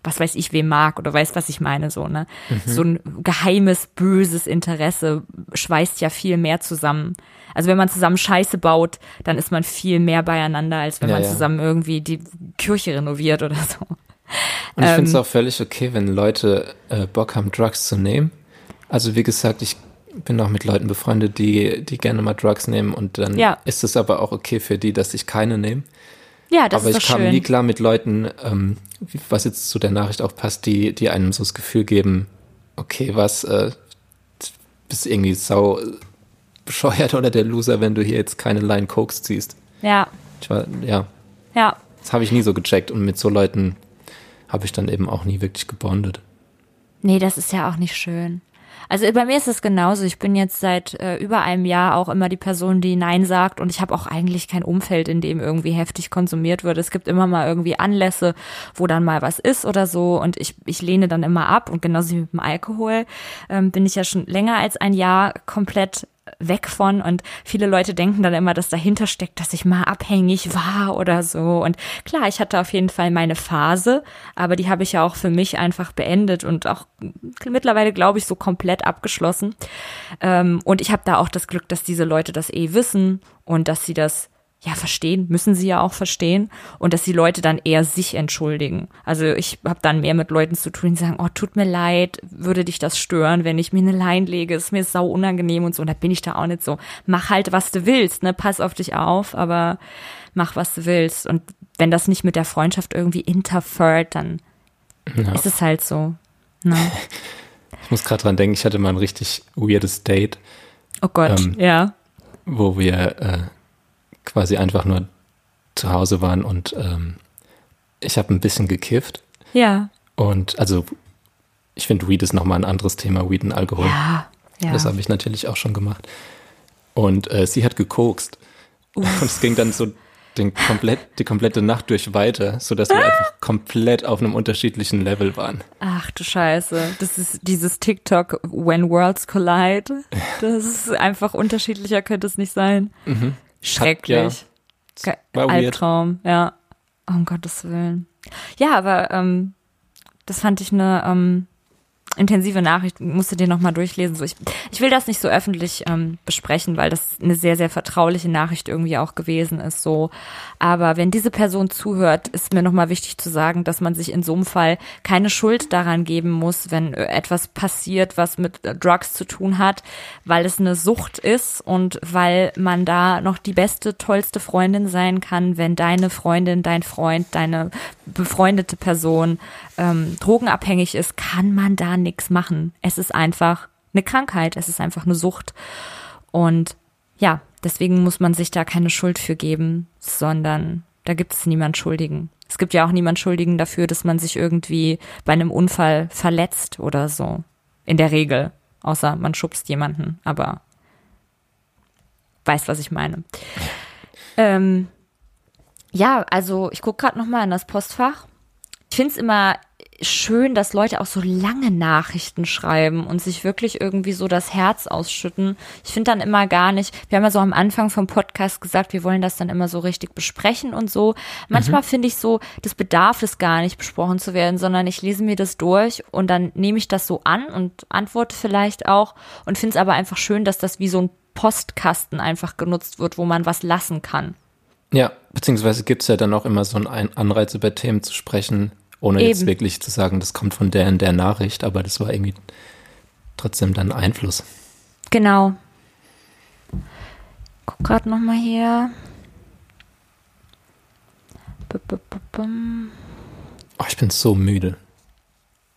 was weiß ich, wem mag oder weiß, was ich meine, so, ne? Mhm. So ein geheimes, böses Interesse schweißt ja viel mehr zusammen. Also wenn man zusammen Scheiße baut, dann ist man viel mehr beieinander, als wenn ja, man ja. zusammen irgendwie die Kirche renoviert oder so. Und ich ähm, finde es auch völlig okay, wenn Leute äh, Bock haben, Drugs zu nehmen. Also wie gesagt, ich bin auch mit Leuten befreundet, die, die gerne mal Drugs nehmen und dann ja. ist es aber auch okay für die, dass ich keine nehme. Ja, das Aber ist ich kam schön. nie klar mit Leuten, ähm, was jetzt zu der Nachricht auch passt, die, die einem so das Gefühl geben, okay, was, äh, bist irgendwie sau bescheuert oder der Loser, wenn du hier jetzt keine Line Cokes ziehst. Ja. Ich war, ja. Ja. Das habe ich nie so gecheckt und mit so Leuten habe ich dann eben auch nie wirklich gebondet. Nee, das ist ja auch nicht schön. Also bei mir ist es genauso. Ich bin jetzt seit äh, über einem Jahr auch immer die Person, die Nein sagt und ich habe auch eigentlich kein Umfeld, in dem irgendwie heftig konsumiert wird. Es gibt immer mal irgendwie Anlässe, wo dann mal was ist oder so und ich, ich lehne dann immer ab und genauso wie mit dem Alkohol ähm, bin ich ja schon länger als ein Jahr komplett weg von und viele Leute denken dann immer, dass dahinter steckt, dass ich mal abhängig war oder so. Und klar, ich hatte auf jeden Fall meine Phase, aber die habe ich ja auch für mich einfach beendet und auch mittlerweile, glaube ich, so komplett abgeschlossen. Ähm, und ich habe da auch das Glück, dass diese Leute das eh wissen und dass sie das ja, verstehen, müssen sie ja auch verstehen und dass die Leute dann eher sich entschuldigen. Also ich habe dann mehr mit Leuten zu tun, die sagen, oh, tut mir leid, würde dich das stören, wenn ich mir eine Line lege, ist mir sau unangenehm und so. Und da bin ich da auch nicht so. Mach halt, was du willst, ne, pass auf dich auf, aber mach, was du willst. Und wenn das nicht mit der Freundschaft irgendwie interfert, dann ja. ist es halt so. Ne? Ich muss gerade dran denken, ich hatte mal ein richtig weirdes Date. Oh Gott, ähm, ja. Wo wir äh, quasi einfach nur zu Hause waren und ähm, ich habe ein bisschen gekifft. Ja. Und also ich finde Weed ist nochmal ein anderes Thema, Weed und Alkohol. Ja. ja. Das habe ich natürlich auch schon gemacht. Und äh, sie hat gekokst. Uff. Und es ging dann so den komplett, die komplette Nacht durch weiter, sodass wir einfach komplett auf einem unterschiedlichen Level waren. Ach du Scheiße. Das ist dieses TikTok When Worlds Collide. Das ist einfach unterschiedlicher könnte es nicht sein. Mhm. Schrecklich. Hat, ja, Albtraum, ja. Um Gottes Willen. Ja, aber ähm, das fand ich eine ähm, intensive Nachricht, musste dir nochmal durchlesen. So, ich, ich will das nicht so öffentlich ähm, besprechen, weil das eine sehr, sehr vertrauliche Nachricht irgendwie auch gewesen ist. So, aber wenn diese Person zuhört, ist mir nochmal wichtig zu sagen, dass man sich in so einem Fall keine Schuld daran geben muss, wenn etwas passiert, was mit Drugs zu tun hat, weil es eine Sucht ist und weil man da noch die beste, tollste Freundin sein kann, wenn deine Freundin, dein Freund, deine befreundete Person ähm, drogenabhängig ist, kann man da nichts machen. Es ist einfach eine Krankheit, es ist einfach eine Sucht. Und ja, deswegen muss man sich da keine Schuld für geben, sondern da gibt es niemand Schuldigen. Es gibt ja auch niemand Schuldigen dafür, dass man sich irgendwie bei einem Unfall verletzt oder so. In der Regel. Außer man schubst jemanden, aber weiß, was ich meine. Ähm, ja, also ich gucke gerade nochmal in das Postfach. Ich finde es immer schön, dass Leute auch so lange Nachrichten schreiben und sich wirklich irgendwie so das Herz ausschütten. Ich finde dann immer gar nicht, wir haben ja so am Anfang vom Podcast gesagt, wir wollen das dann immer so richtig besprechen und so. Manchmal mhm. finde ich so, das bedarf es gar nicht besprochen zu werden, sondern ich lese mir das durch und dann nehme ich das so an und antworte vielleicht auch und finde es aber einfach schön, dass das wie so ein Postkasten einfach genutzt wird, wo man was lassen kann. Ja, beziehungsweise gibt es ja dann auch immer so einen Anreiz, über Themen zu sprechen, ohne Eben. jetzt wirklich zu sagen, das kommt von der in der Nachricht, aber das war irgendwie trotzdem dann Einfluss. Genau. Guck gerade nochmal hier. Oh, ich bin so müde.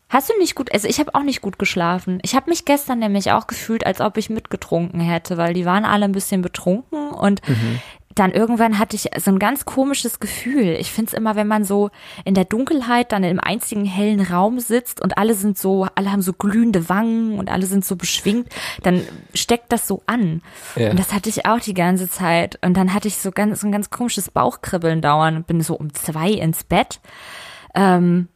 Hast du nicht gut, also ich habe auch nicht gut geschlafen. Ich habe mich gestern nämlich auch gefühlt, als ob ich mitgetrunken hätte, weil die waren alle ein bisschen betrunken und mhm dann irgendwann hatte ich so ein ganz komisches Gefühl. Ich finde es immer, wenn man so in der Dunkelheit dann im einzigen hellen Raum sitzt und alle sind so, alle haben so glühende Wangen und alle sind so beschwingt, dann steckt das so an. Ja. Und das hatte ich auch die ganze Zeit. Und dann hatte ich so ganz, so ein ganz komisches Bauchkribbeln dauern und bin so um zwei ins Bett. Ähm,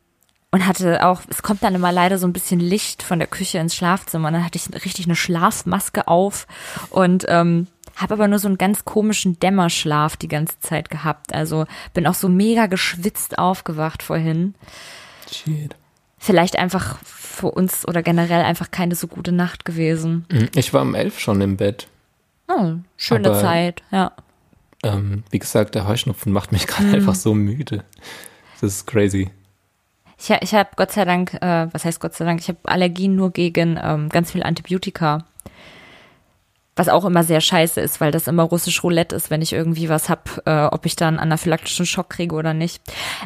und hatte auch, es kommt dann immer leider so ein bisschen Licht von der Küche ins Schlafzimmer. Und dann hatte ich richtig eine Schlafmaske auf und ähm, habe aber nur so einen ganz komischen Dämmerschlaf die ganze Zeit gehabt. Also bin auch so mega geschwitzt aufgewacht vorhin. Shit. Vielleicht einfach für uns oder generell einfach keine so gute Nacht gewesen. Mhm. Ich war um elf schon im Bett. Oh, schöne aber, Zeit, ja. Ähm, wie gesagt, der Heuschnupfen macht mich gerade mhm. einfach so müde. Das ist crazy. Ich, ich habe Gott sei Dank, äh, was heißt Gott sei Dank, ich habe Allergien nur gegen ähm, ganz viel Antibiotika. Was auch immer sehr scheiße ist, weil das immer russisch Roulette ist, wenn ich irgendwie was hab, äh, ob ich dann anaphylaktischen Schock kriege oder nicht.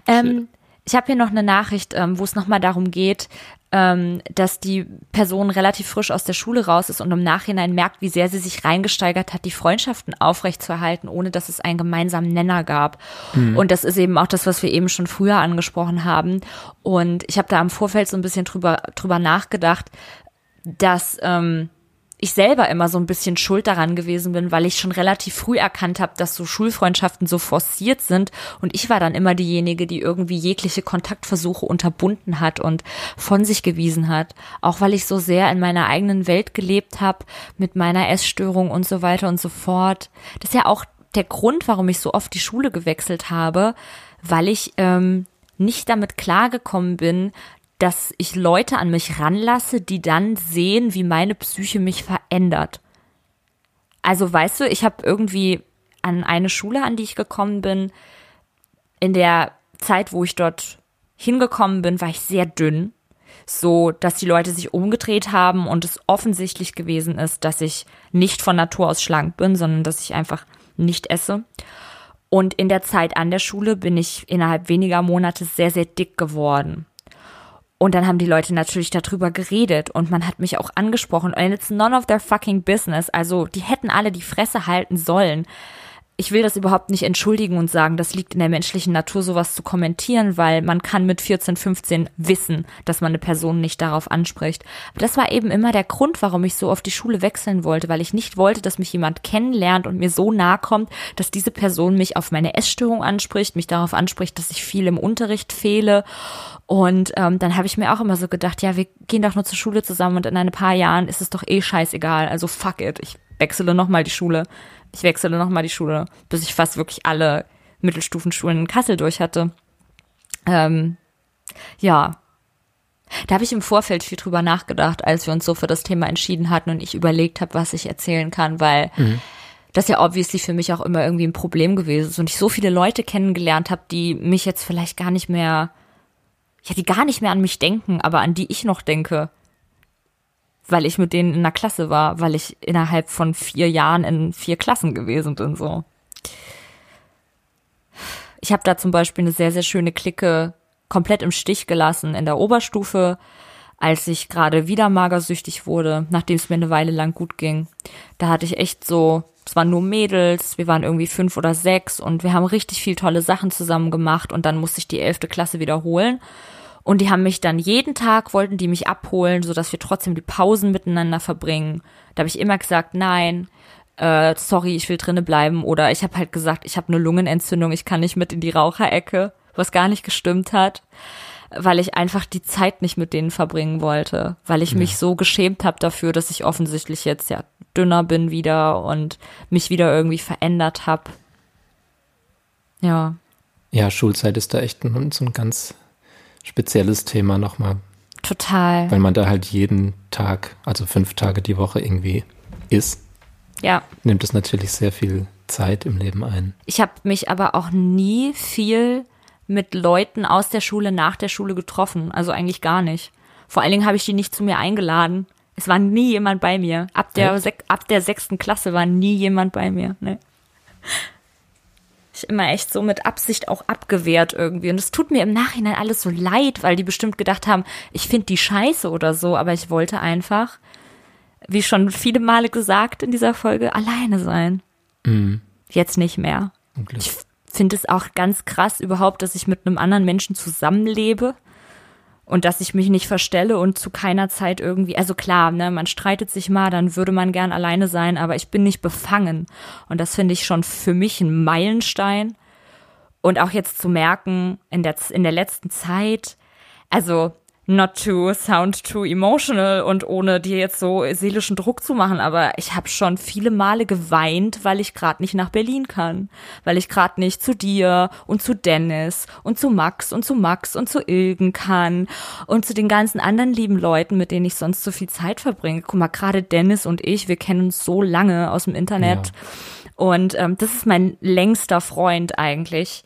Ähm, ich habe hier noch eine Nachricht, ähm, wo es nochmal darum geht, ähm, dass die Person relativ frisch aus der Schule raus ist und im Nachhinein merkt, wie sehr sie sich reingesteigert hat, die Freundschaften aufrechtzuerhalten, ohne dass es einen gemeinsamen Nenner gab. Mhm. Und das ist eben auch das, was wir eben schon früher angesprochen haben. Und ich habe da im Vorfeld so ein bisschen drüber, drüber nachgedacht, dass ähm, ich selber immer so ein bisschen schuld daran gewesen bin, weil ich schon relativ früh erkannt habe, dass so Schulfreundschaften so forciert sind und ich war dann immer diejenige, die irgendwie jegliche Kontaktversuche unterbunden hat und von sich gewiesen hat, auch weil ich so sehr in meiner eigenen Welt gelebt habe mit meiner Essstörung und so weiter und so fort. Das ist ja auch der Grund, warum ich so oft die Schule gewechselt habe, weil ich ähm, nicht damit klargekommen bin, dass ich Leute an mich ranlasse, die dann sehen, wie meine Psyche mich verändert. Also weißt du, ich habe irgendwie an eine Schule, an die ich gekommen bin, in der Zeit, wo ich dort hingekommen bin, war ich sehr dünn, so dass die Leute sich umgedreht haben und es offensichtlich gewesen ist, dass ich nicht von Natur aus schlank bin, sondern dass ich einfach nicht esse. Und in der Zeit an der Schule bin ich innerhalb weniger Monate sehr, sehr dick geworden. Und dann haben die Leute natürlich darüber geredet und man hat mich auch angesprochen. And it's none of their fucking business. Also die hätten alle die Fresse halten sollen ich will das überhaupt nicht entschuldigen und sagen, das liegt in der menschlichen Natur, sowas zu kommentieren, weil man kann mit 14, 15 wissen, dass man eine Person nicht darauf anspricht. Aber das war eben immer der Grund, warum ich so auf die Schule wechseln wollte, weil ich nicht wollte, dass mich jemand kennenlernt und mir so nahe kommt, dass diese Person mich auf meine Essstörung anspricht, mich darauf anspricht, dass ich viel im Unterricht fehle. Und ähm, dann habe ich mir auch immer so gedacht, ja, wir gehen doch nur zur Schule zusammen und in ein paar Jahren ist es doch eh scheißegal. Also fuck it, ich wechsle nochmal die Schule ich wechsle nochmal die Schule, bis ich fast wirklich alle Mittelstufenschulen in Kassel durch hatte. Ähm, ja. Da habe ich im Vorfeld viel drüber nachgedacht, als wir uns so für das Thema entschieden hatten und ich überlegt habe, was ich erzählen kann, weil mhm. das ja obviously für mich auch immer irgendwie ein Problem gewesen ist und ich so viele Leute kennengelernt habe, die mich jetzt vielleicht gar nicht mehr, ja, die gar nicht mehr an mich denken, aber an die ich noch denke weil ich mit denen in einer Klasse war, weil ich innerhalb von vier Jahren in vier Klassen gewesen bin, so. Ich habe da zum Beispiel eine sehr, sehr schöne Clique komplett im Stich gelassen in der Oberstufe, als ich gerade wieder magersüchtig wurde, nachdem es mir eine Weile lang gut ging. Da hatte ich echt so, es waren nur Mädels, wir waren irgendwie fünf oder sechs und wir haben richtig viel tolle Sachen zusammen gemacht und dann musste ich die elfte Klasse wiederholen. Und die haben mich dann jeden Tag, wollten die mich abholen, so dass wir trotzdem die Pausen miteinander verbringen. Da habe ich immer gesagt, nein, äh, sorry, ich will drinnen bleiben. Oder ich habe halt gesagt, ich habe eine Lungenentzündung, ich kann nicht mit in die Raucherecke, was gar nicht gestimmt hat, weil ich einfach die Zeit nicht mit denen verbringen wollte, weil ich ja. mich so geschämt habe dafür, dass ich offensichtlich jetzt ja dünner bin wieder und mich wieder irgendwie verändert habe. Ja. Ja, Schulzeit ist da echt so ein ganz spezielles Thema nochmal. Total. Weil man da halt jeden Tag, also fünf Tage die Woche irgendwie ist. Ja. Nimmt es natürlich sehr viel Zeit im Leben ein. Ich habe mich aber auch nie viel mit Leuten aus der Schule nach der Schule getroffen. Also eigentlich gar nicht. Vor allen Dingen habe ich die nicht zu mir eingeladen. Es war nie jemand bei mir. Ab der, ab der sechsten Klasse war nie jemand bei mir. Nee ich immer echt so mit Absicht auch abgewehrt irgendwie. Und es tut mir im Nachhinein alles so leid, weil die bestimmt gedacht haben, ich finde die scheiße oder so, aber ich wollte einfach, wie schon viele Male gesagt in dieser Folge, alleine sein. Mhm. Jetzt nicht mehr. Ich finde es auch ganz krass überhaupt, dass ich mit einem anderen Menschen zusammenlebe und dass ich mich nicht verstelle und zu keiner Zeit irgendwie, also klar, ne, man streitet sich mal, dann würde man gern alleine sein, aber ich bin nicht befangen. Und das finde ich schon für mich ein Meilenstein. Und auch jetzt zu merken, in der, in der letzten Zeit, also not to sound too emotional und ohne dir jetzt so seelischen Druck zu machen, aber ich habe schon viele Male geweint, weil ich gerade nicht nach Berlin kann, weil ich gerade nicht zu dir und zu Dennis und zu Max und zu Max und zu Ilgen kann und zu den ganzen anderen lieben Leuten, mit denen ich sonst so viel Zeit verbringe. Guck mal, gerade Dennis und ich, wir kennen uns so lange aus dem Internet ja. und ähm, das ist mein längster Freund eigentlich,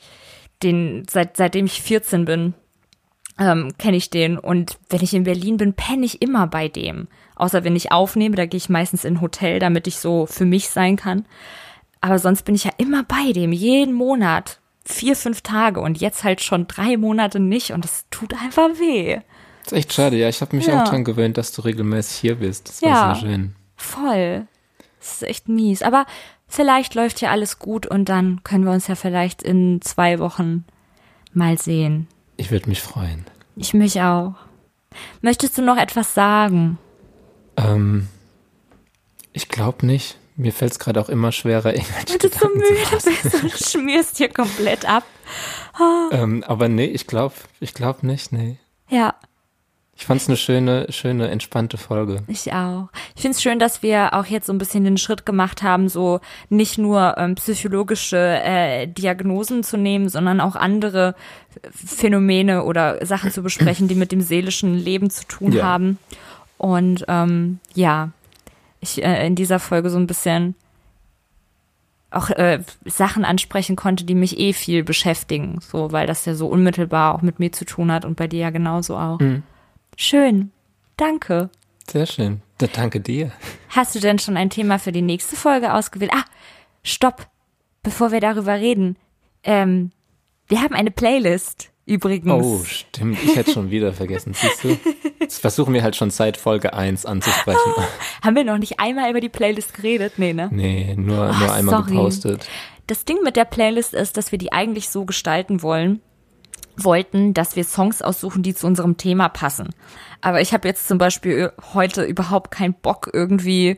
den seit seitdem ich 14 bin ähm, kenne ich den. Und wenn ich in Berlin bin, penne ich immer bei dem. Außer wenn ich aufnehme, da gehe ich meistens in ein Hotel, damit ich so für mich sein kann. Aber sonst bin ich ja immer bei dem, jeden Monat, vier, fünf Tage und jetzt halt schon drei Monate nicht und das tut einfach weh. Das ist echt schade, ja. Ich habe mich ja. auch dran gewöhnt, dass du regelmäßig hier bist. Das war ja, sehr schön. Voll. Das ist echt mies. Aber vielleicht läuft ja alles gut und dann können wir uns ja vielleicht in zwei Wochen mal sehen. Ich würde mich freuen. Ich mich auch. Möchtest du noch etwas sagen? Ähm, ich glaube nicht. Mir fällt es gerade auch immer schwerer, irgendwelche Weil du so müde bist und schmierst hier komplett ab. Ähm, aber nee, ich glaube ich glaub nicht, nee. Ja, ich fand es eine schöne, schöne, entspannte Folge. Ich auch. Ich finde es schön, dass wir auch jetzt so ein bisschen den Schritt gemacht haben, so nicht nur ähm, psychologische äh, Diagnosen zu nehmen, sondern auch andere Phänomene oder Sachen zu besprechen, die mit dem seelischen Leben zu tun ja. haben. Und ähm, ja, ich äh, in dieser Folge so ein bisschen auch äh, Sachen ansprechen konnte, die mich eh viel beschäftigen, so weil das ja so unmittelbar auch mit mir zu tun hat und bei dir ja genauso auch. Mhm. Schön. Danke. Sehr schön. Danke dir. Hast du denn schon ein Thema für die nächste Folge ausgewählt? Ah, stopp. Bevor wir darüber reden. Ähm, wir haben eine Playlist. Übrigens. Oh, stimmt. Ich hätte schon wieder vergessen. Siehst du? Das versuchen wir halt schon seit Folge 1 anzusprechen. Haben wir noch nicht einmal über die Playlist geredet? Nee, ne? Nee, nur, nur einmal sorry. gepostet. Das Ding mit der Playlist ist, dass wir die eigentlich so gestalten wollen, wollten, dass wir Songs aussuchen, die zu unserem Thema passen. Aber ich habe jetzt zum Beispiel heute überhaupt keinen Bock, irgendwie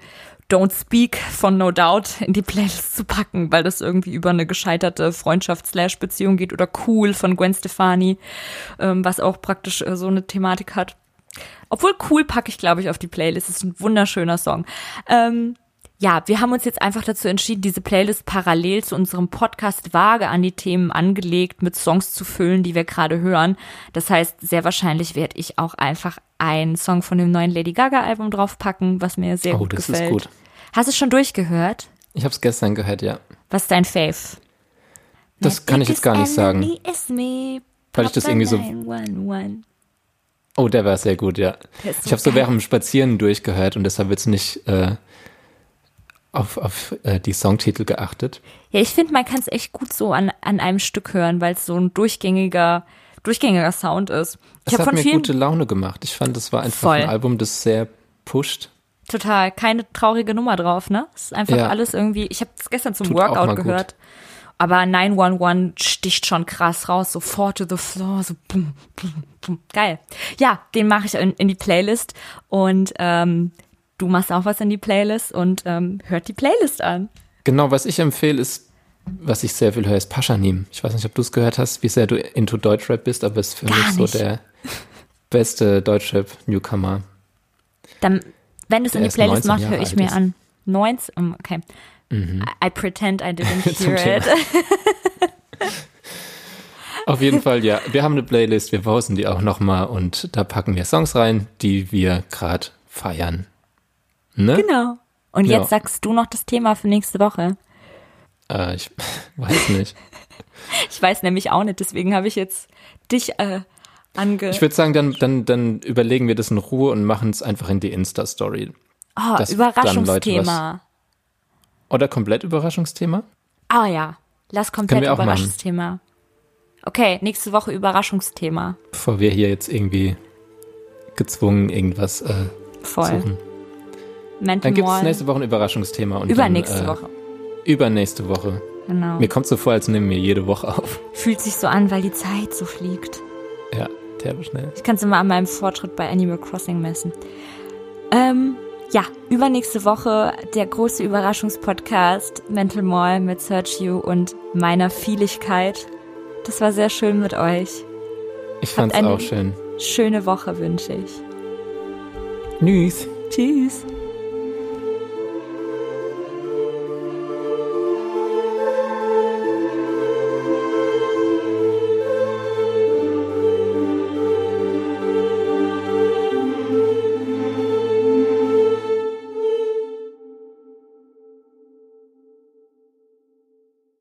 Don't Speak von No Doubt in die Playlist zu packen, weil das irgendwie über eine gescheiterte Freundschaft-Beziehung geht oder Cool von Gwen Stefani, ähm, was auch praktisch äh, so eine Thematik hat. Obwohl Cool packe ich, glaube ich, auf die Playlist. Das ist ein wunderschöner Song. Ähm, ja, wir haben uns jetzt einfach dazu entschieden, diese Playlist parallel zu unserem Podcast vage an die Themen angelegt, mit Songs zu füllen, die wir gerade hören. Das heißt, sehr wahrscheinlich werde ich auch einfach einen Song von dem neuen Lady Gaga Album draufpacken, was mir sehr Oh, gut das gefällt. ist gut. Hast du es schon durchgehört? Ich habe es gestern gehört, ja. Was ist dein Fave? Das kann ich jetzt gar nicht sagen. Me, Weil ich das irgendwie so- 911. Oh, der war sehr gut, ja. Ich habe so während dem Spazieren durchgehört und deshalb jetzt nicht äh, auf, auf äh, die Songtitel geachtet. Ja, ich finde, man kann es echt gut so an, an einem Stück hören, weil es so ein durchgängiger, durchgängiger Sound ist. Ich Es habe hat von mir gute Laune gemacht. Ich fand, es war einfach Voll. ein Album, das sehr pusht. total keine traurige Nummer drauf, ne? Es ist einfach Ja. alles irgendwie. Ich habe es gestern zum Tut Workout gut. gehört. Aber 911 sticht schon krass raus, so four to the floor, so bum, bum, bum. Geil. Ja, den mache ich in, in die Playlist und ähm, du machst auch was in die Playlist und ähm, hört die Playlist an. Genau, was ich empfehle, ist, was ich sehr viel höre, ist Paschanim. Ich weiß nicht, ob du es gehört hast, wie sehr du into Deutschrap bist, aber es ist für Gar mich so nicht. der beste Deutschrap-Newcomer. Dann, wenn du es in die ist Playlist 19 machst, höre ich mir ist. Mhm. an. 19, um, okay. I, I pretend I didn't hear it. Auf jeden Fall, ja. Wir haben eine Playlist, wir posten die auch nochmal und da packen wir Songs rein, die wir gerade feiern. Ne? Genau. Und Ja. jetzt sagst du noch das Thema für nächste Woche. Äh, ich weiß nicht. Ich weiß nämlich auch nicht, deswegen habe ich jetzt dich äh, ange... Ich würde sagen, dann, dann, dann überlegen wir das in Ruhe und machen es einfach in die Insta-Story. oh, Überraschungsthema. Oder komplett Überraschungsthema? Ah ja, lass komplett. Überraschungsthema. Okay, nächste Woche Überraschungsthema. Bevor wir hier jetzt irgendwie gezwungen irgendwas äh, Voll. suchen. Mental Dann gibt es nächste Woche eine Überraschungsthema. Und Übernächste dann, äh, Woche. Übernächste Woche. Genau. Mir kommt so vor, als nehmen wir jede Woche auf. Fühlt sich so an, weil die Zeit so fliegt. Ja, derbe schnell. Ich kann es immer an meinem Fortschritt bei Animal Crossing messen. Ähm, ja, übernächste Woche der große Überraschungspodcast Mental Mall mit Sergio und meiner Vieligkeit. Das war sehr schön mit euch. Ich fand's eine- auch schön. Schöne Woche wünsche ich. Tschüss. Tschüss.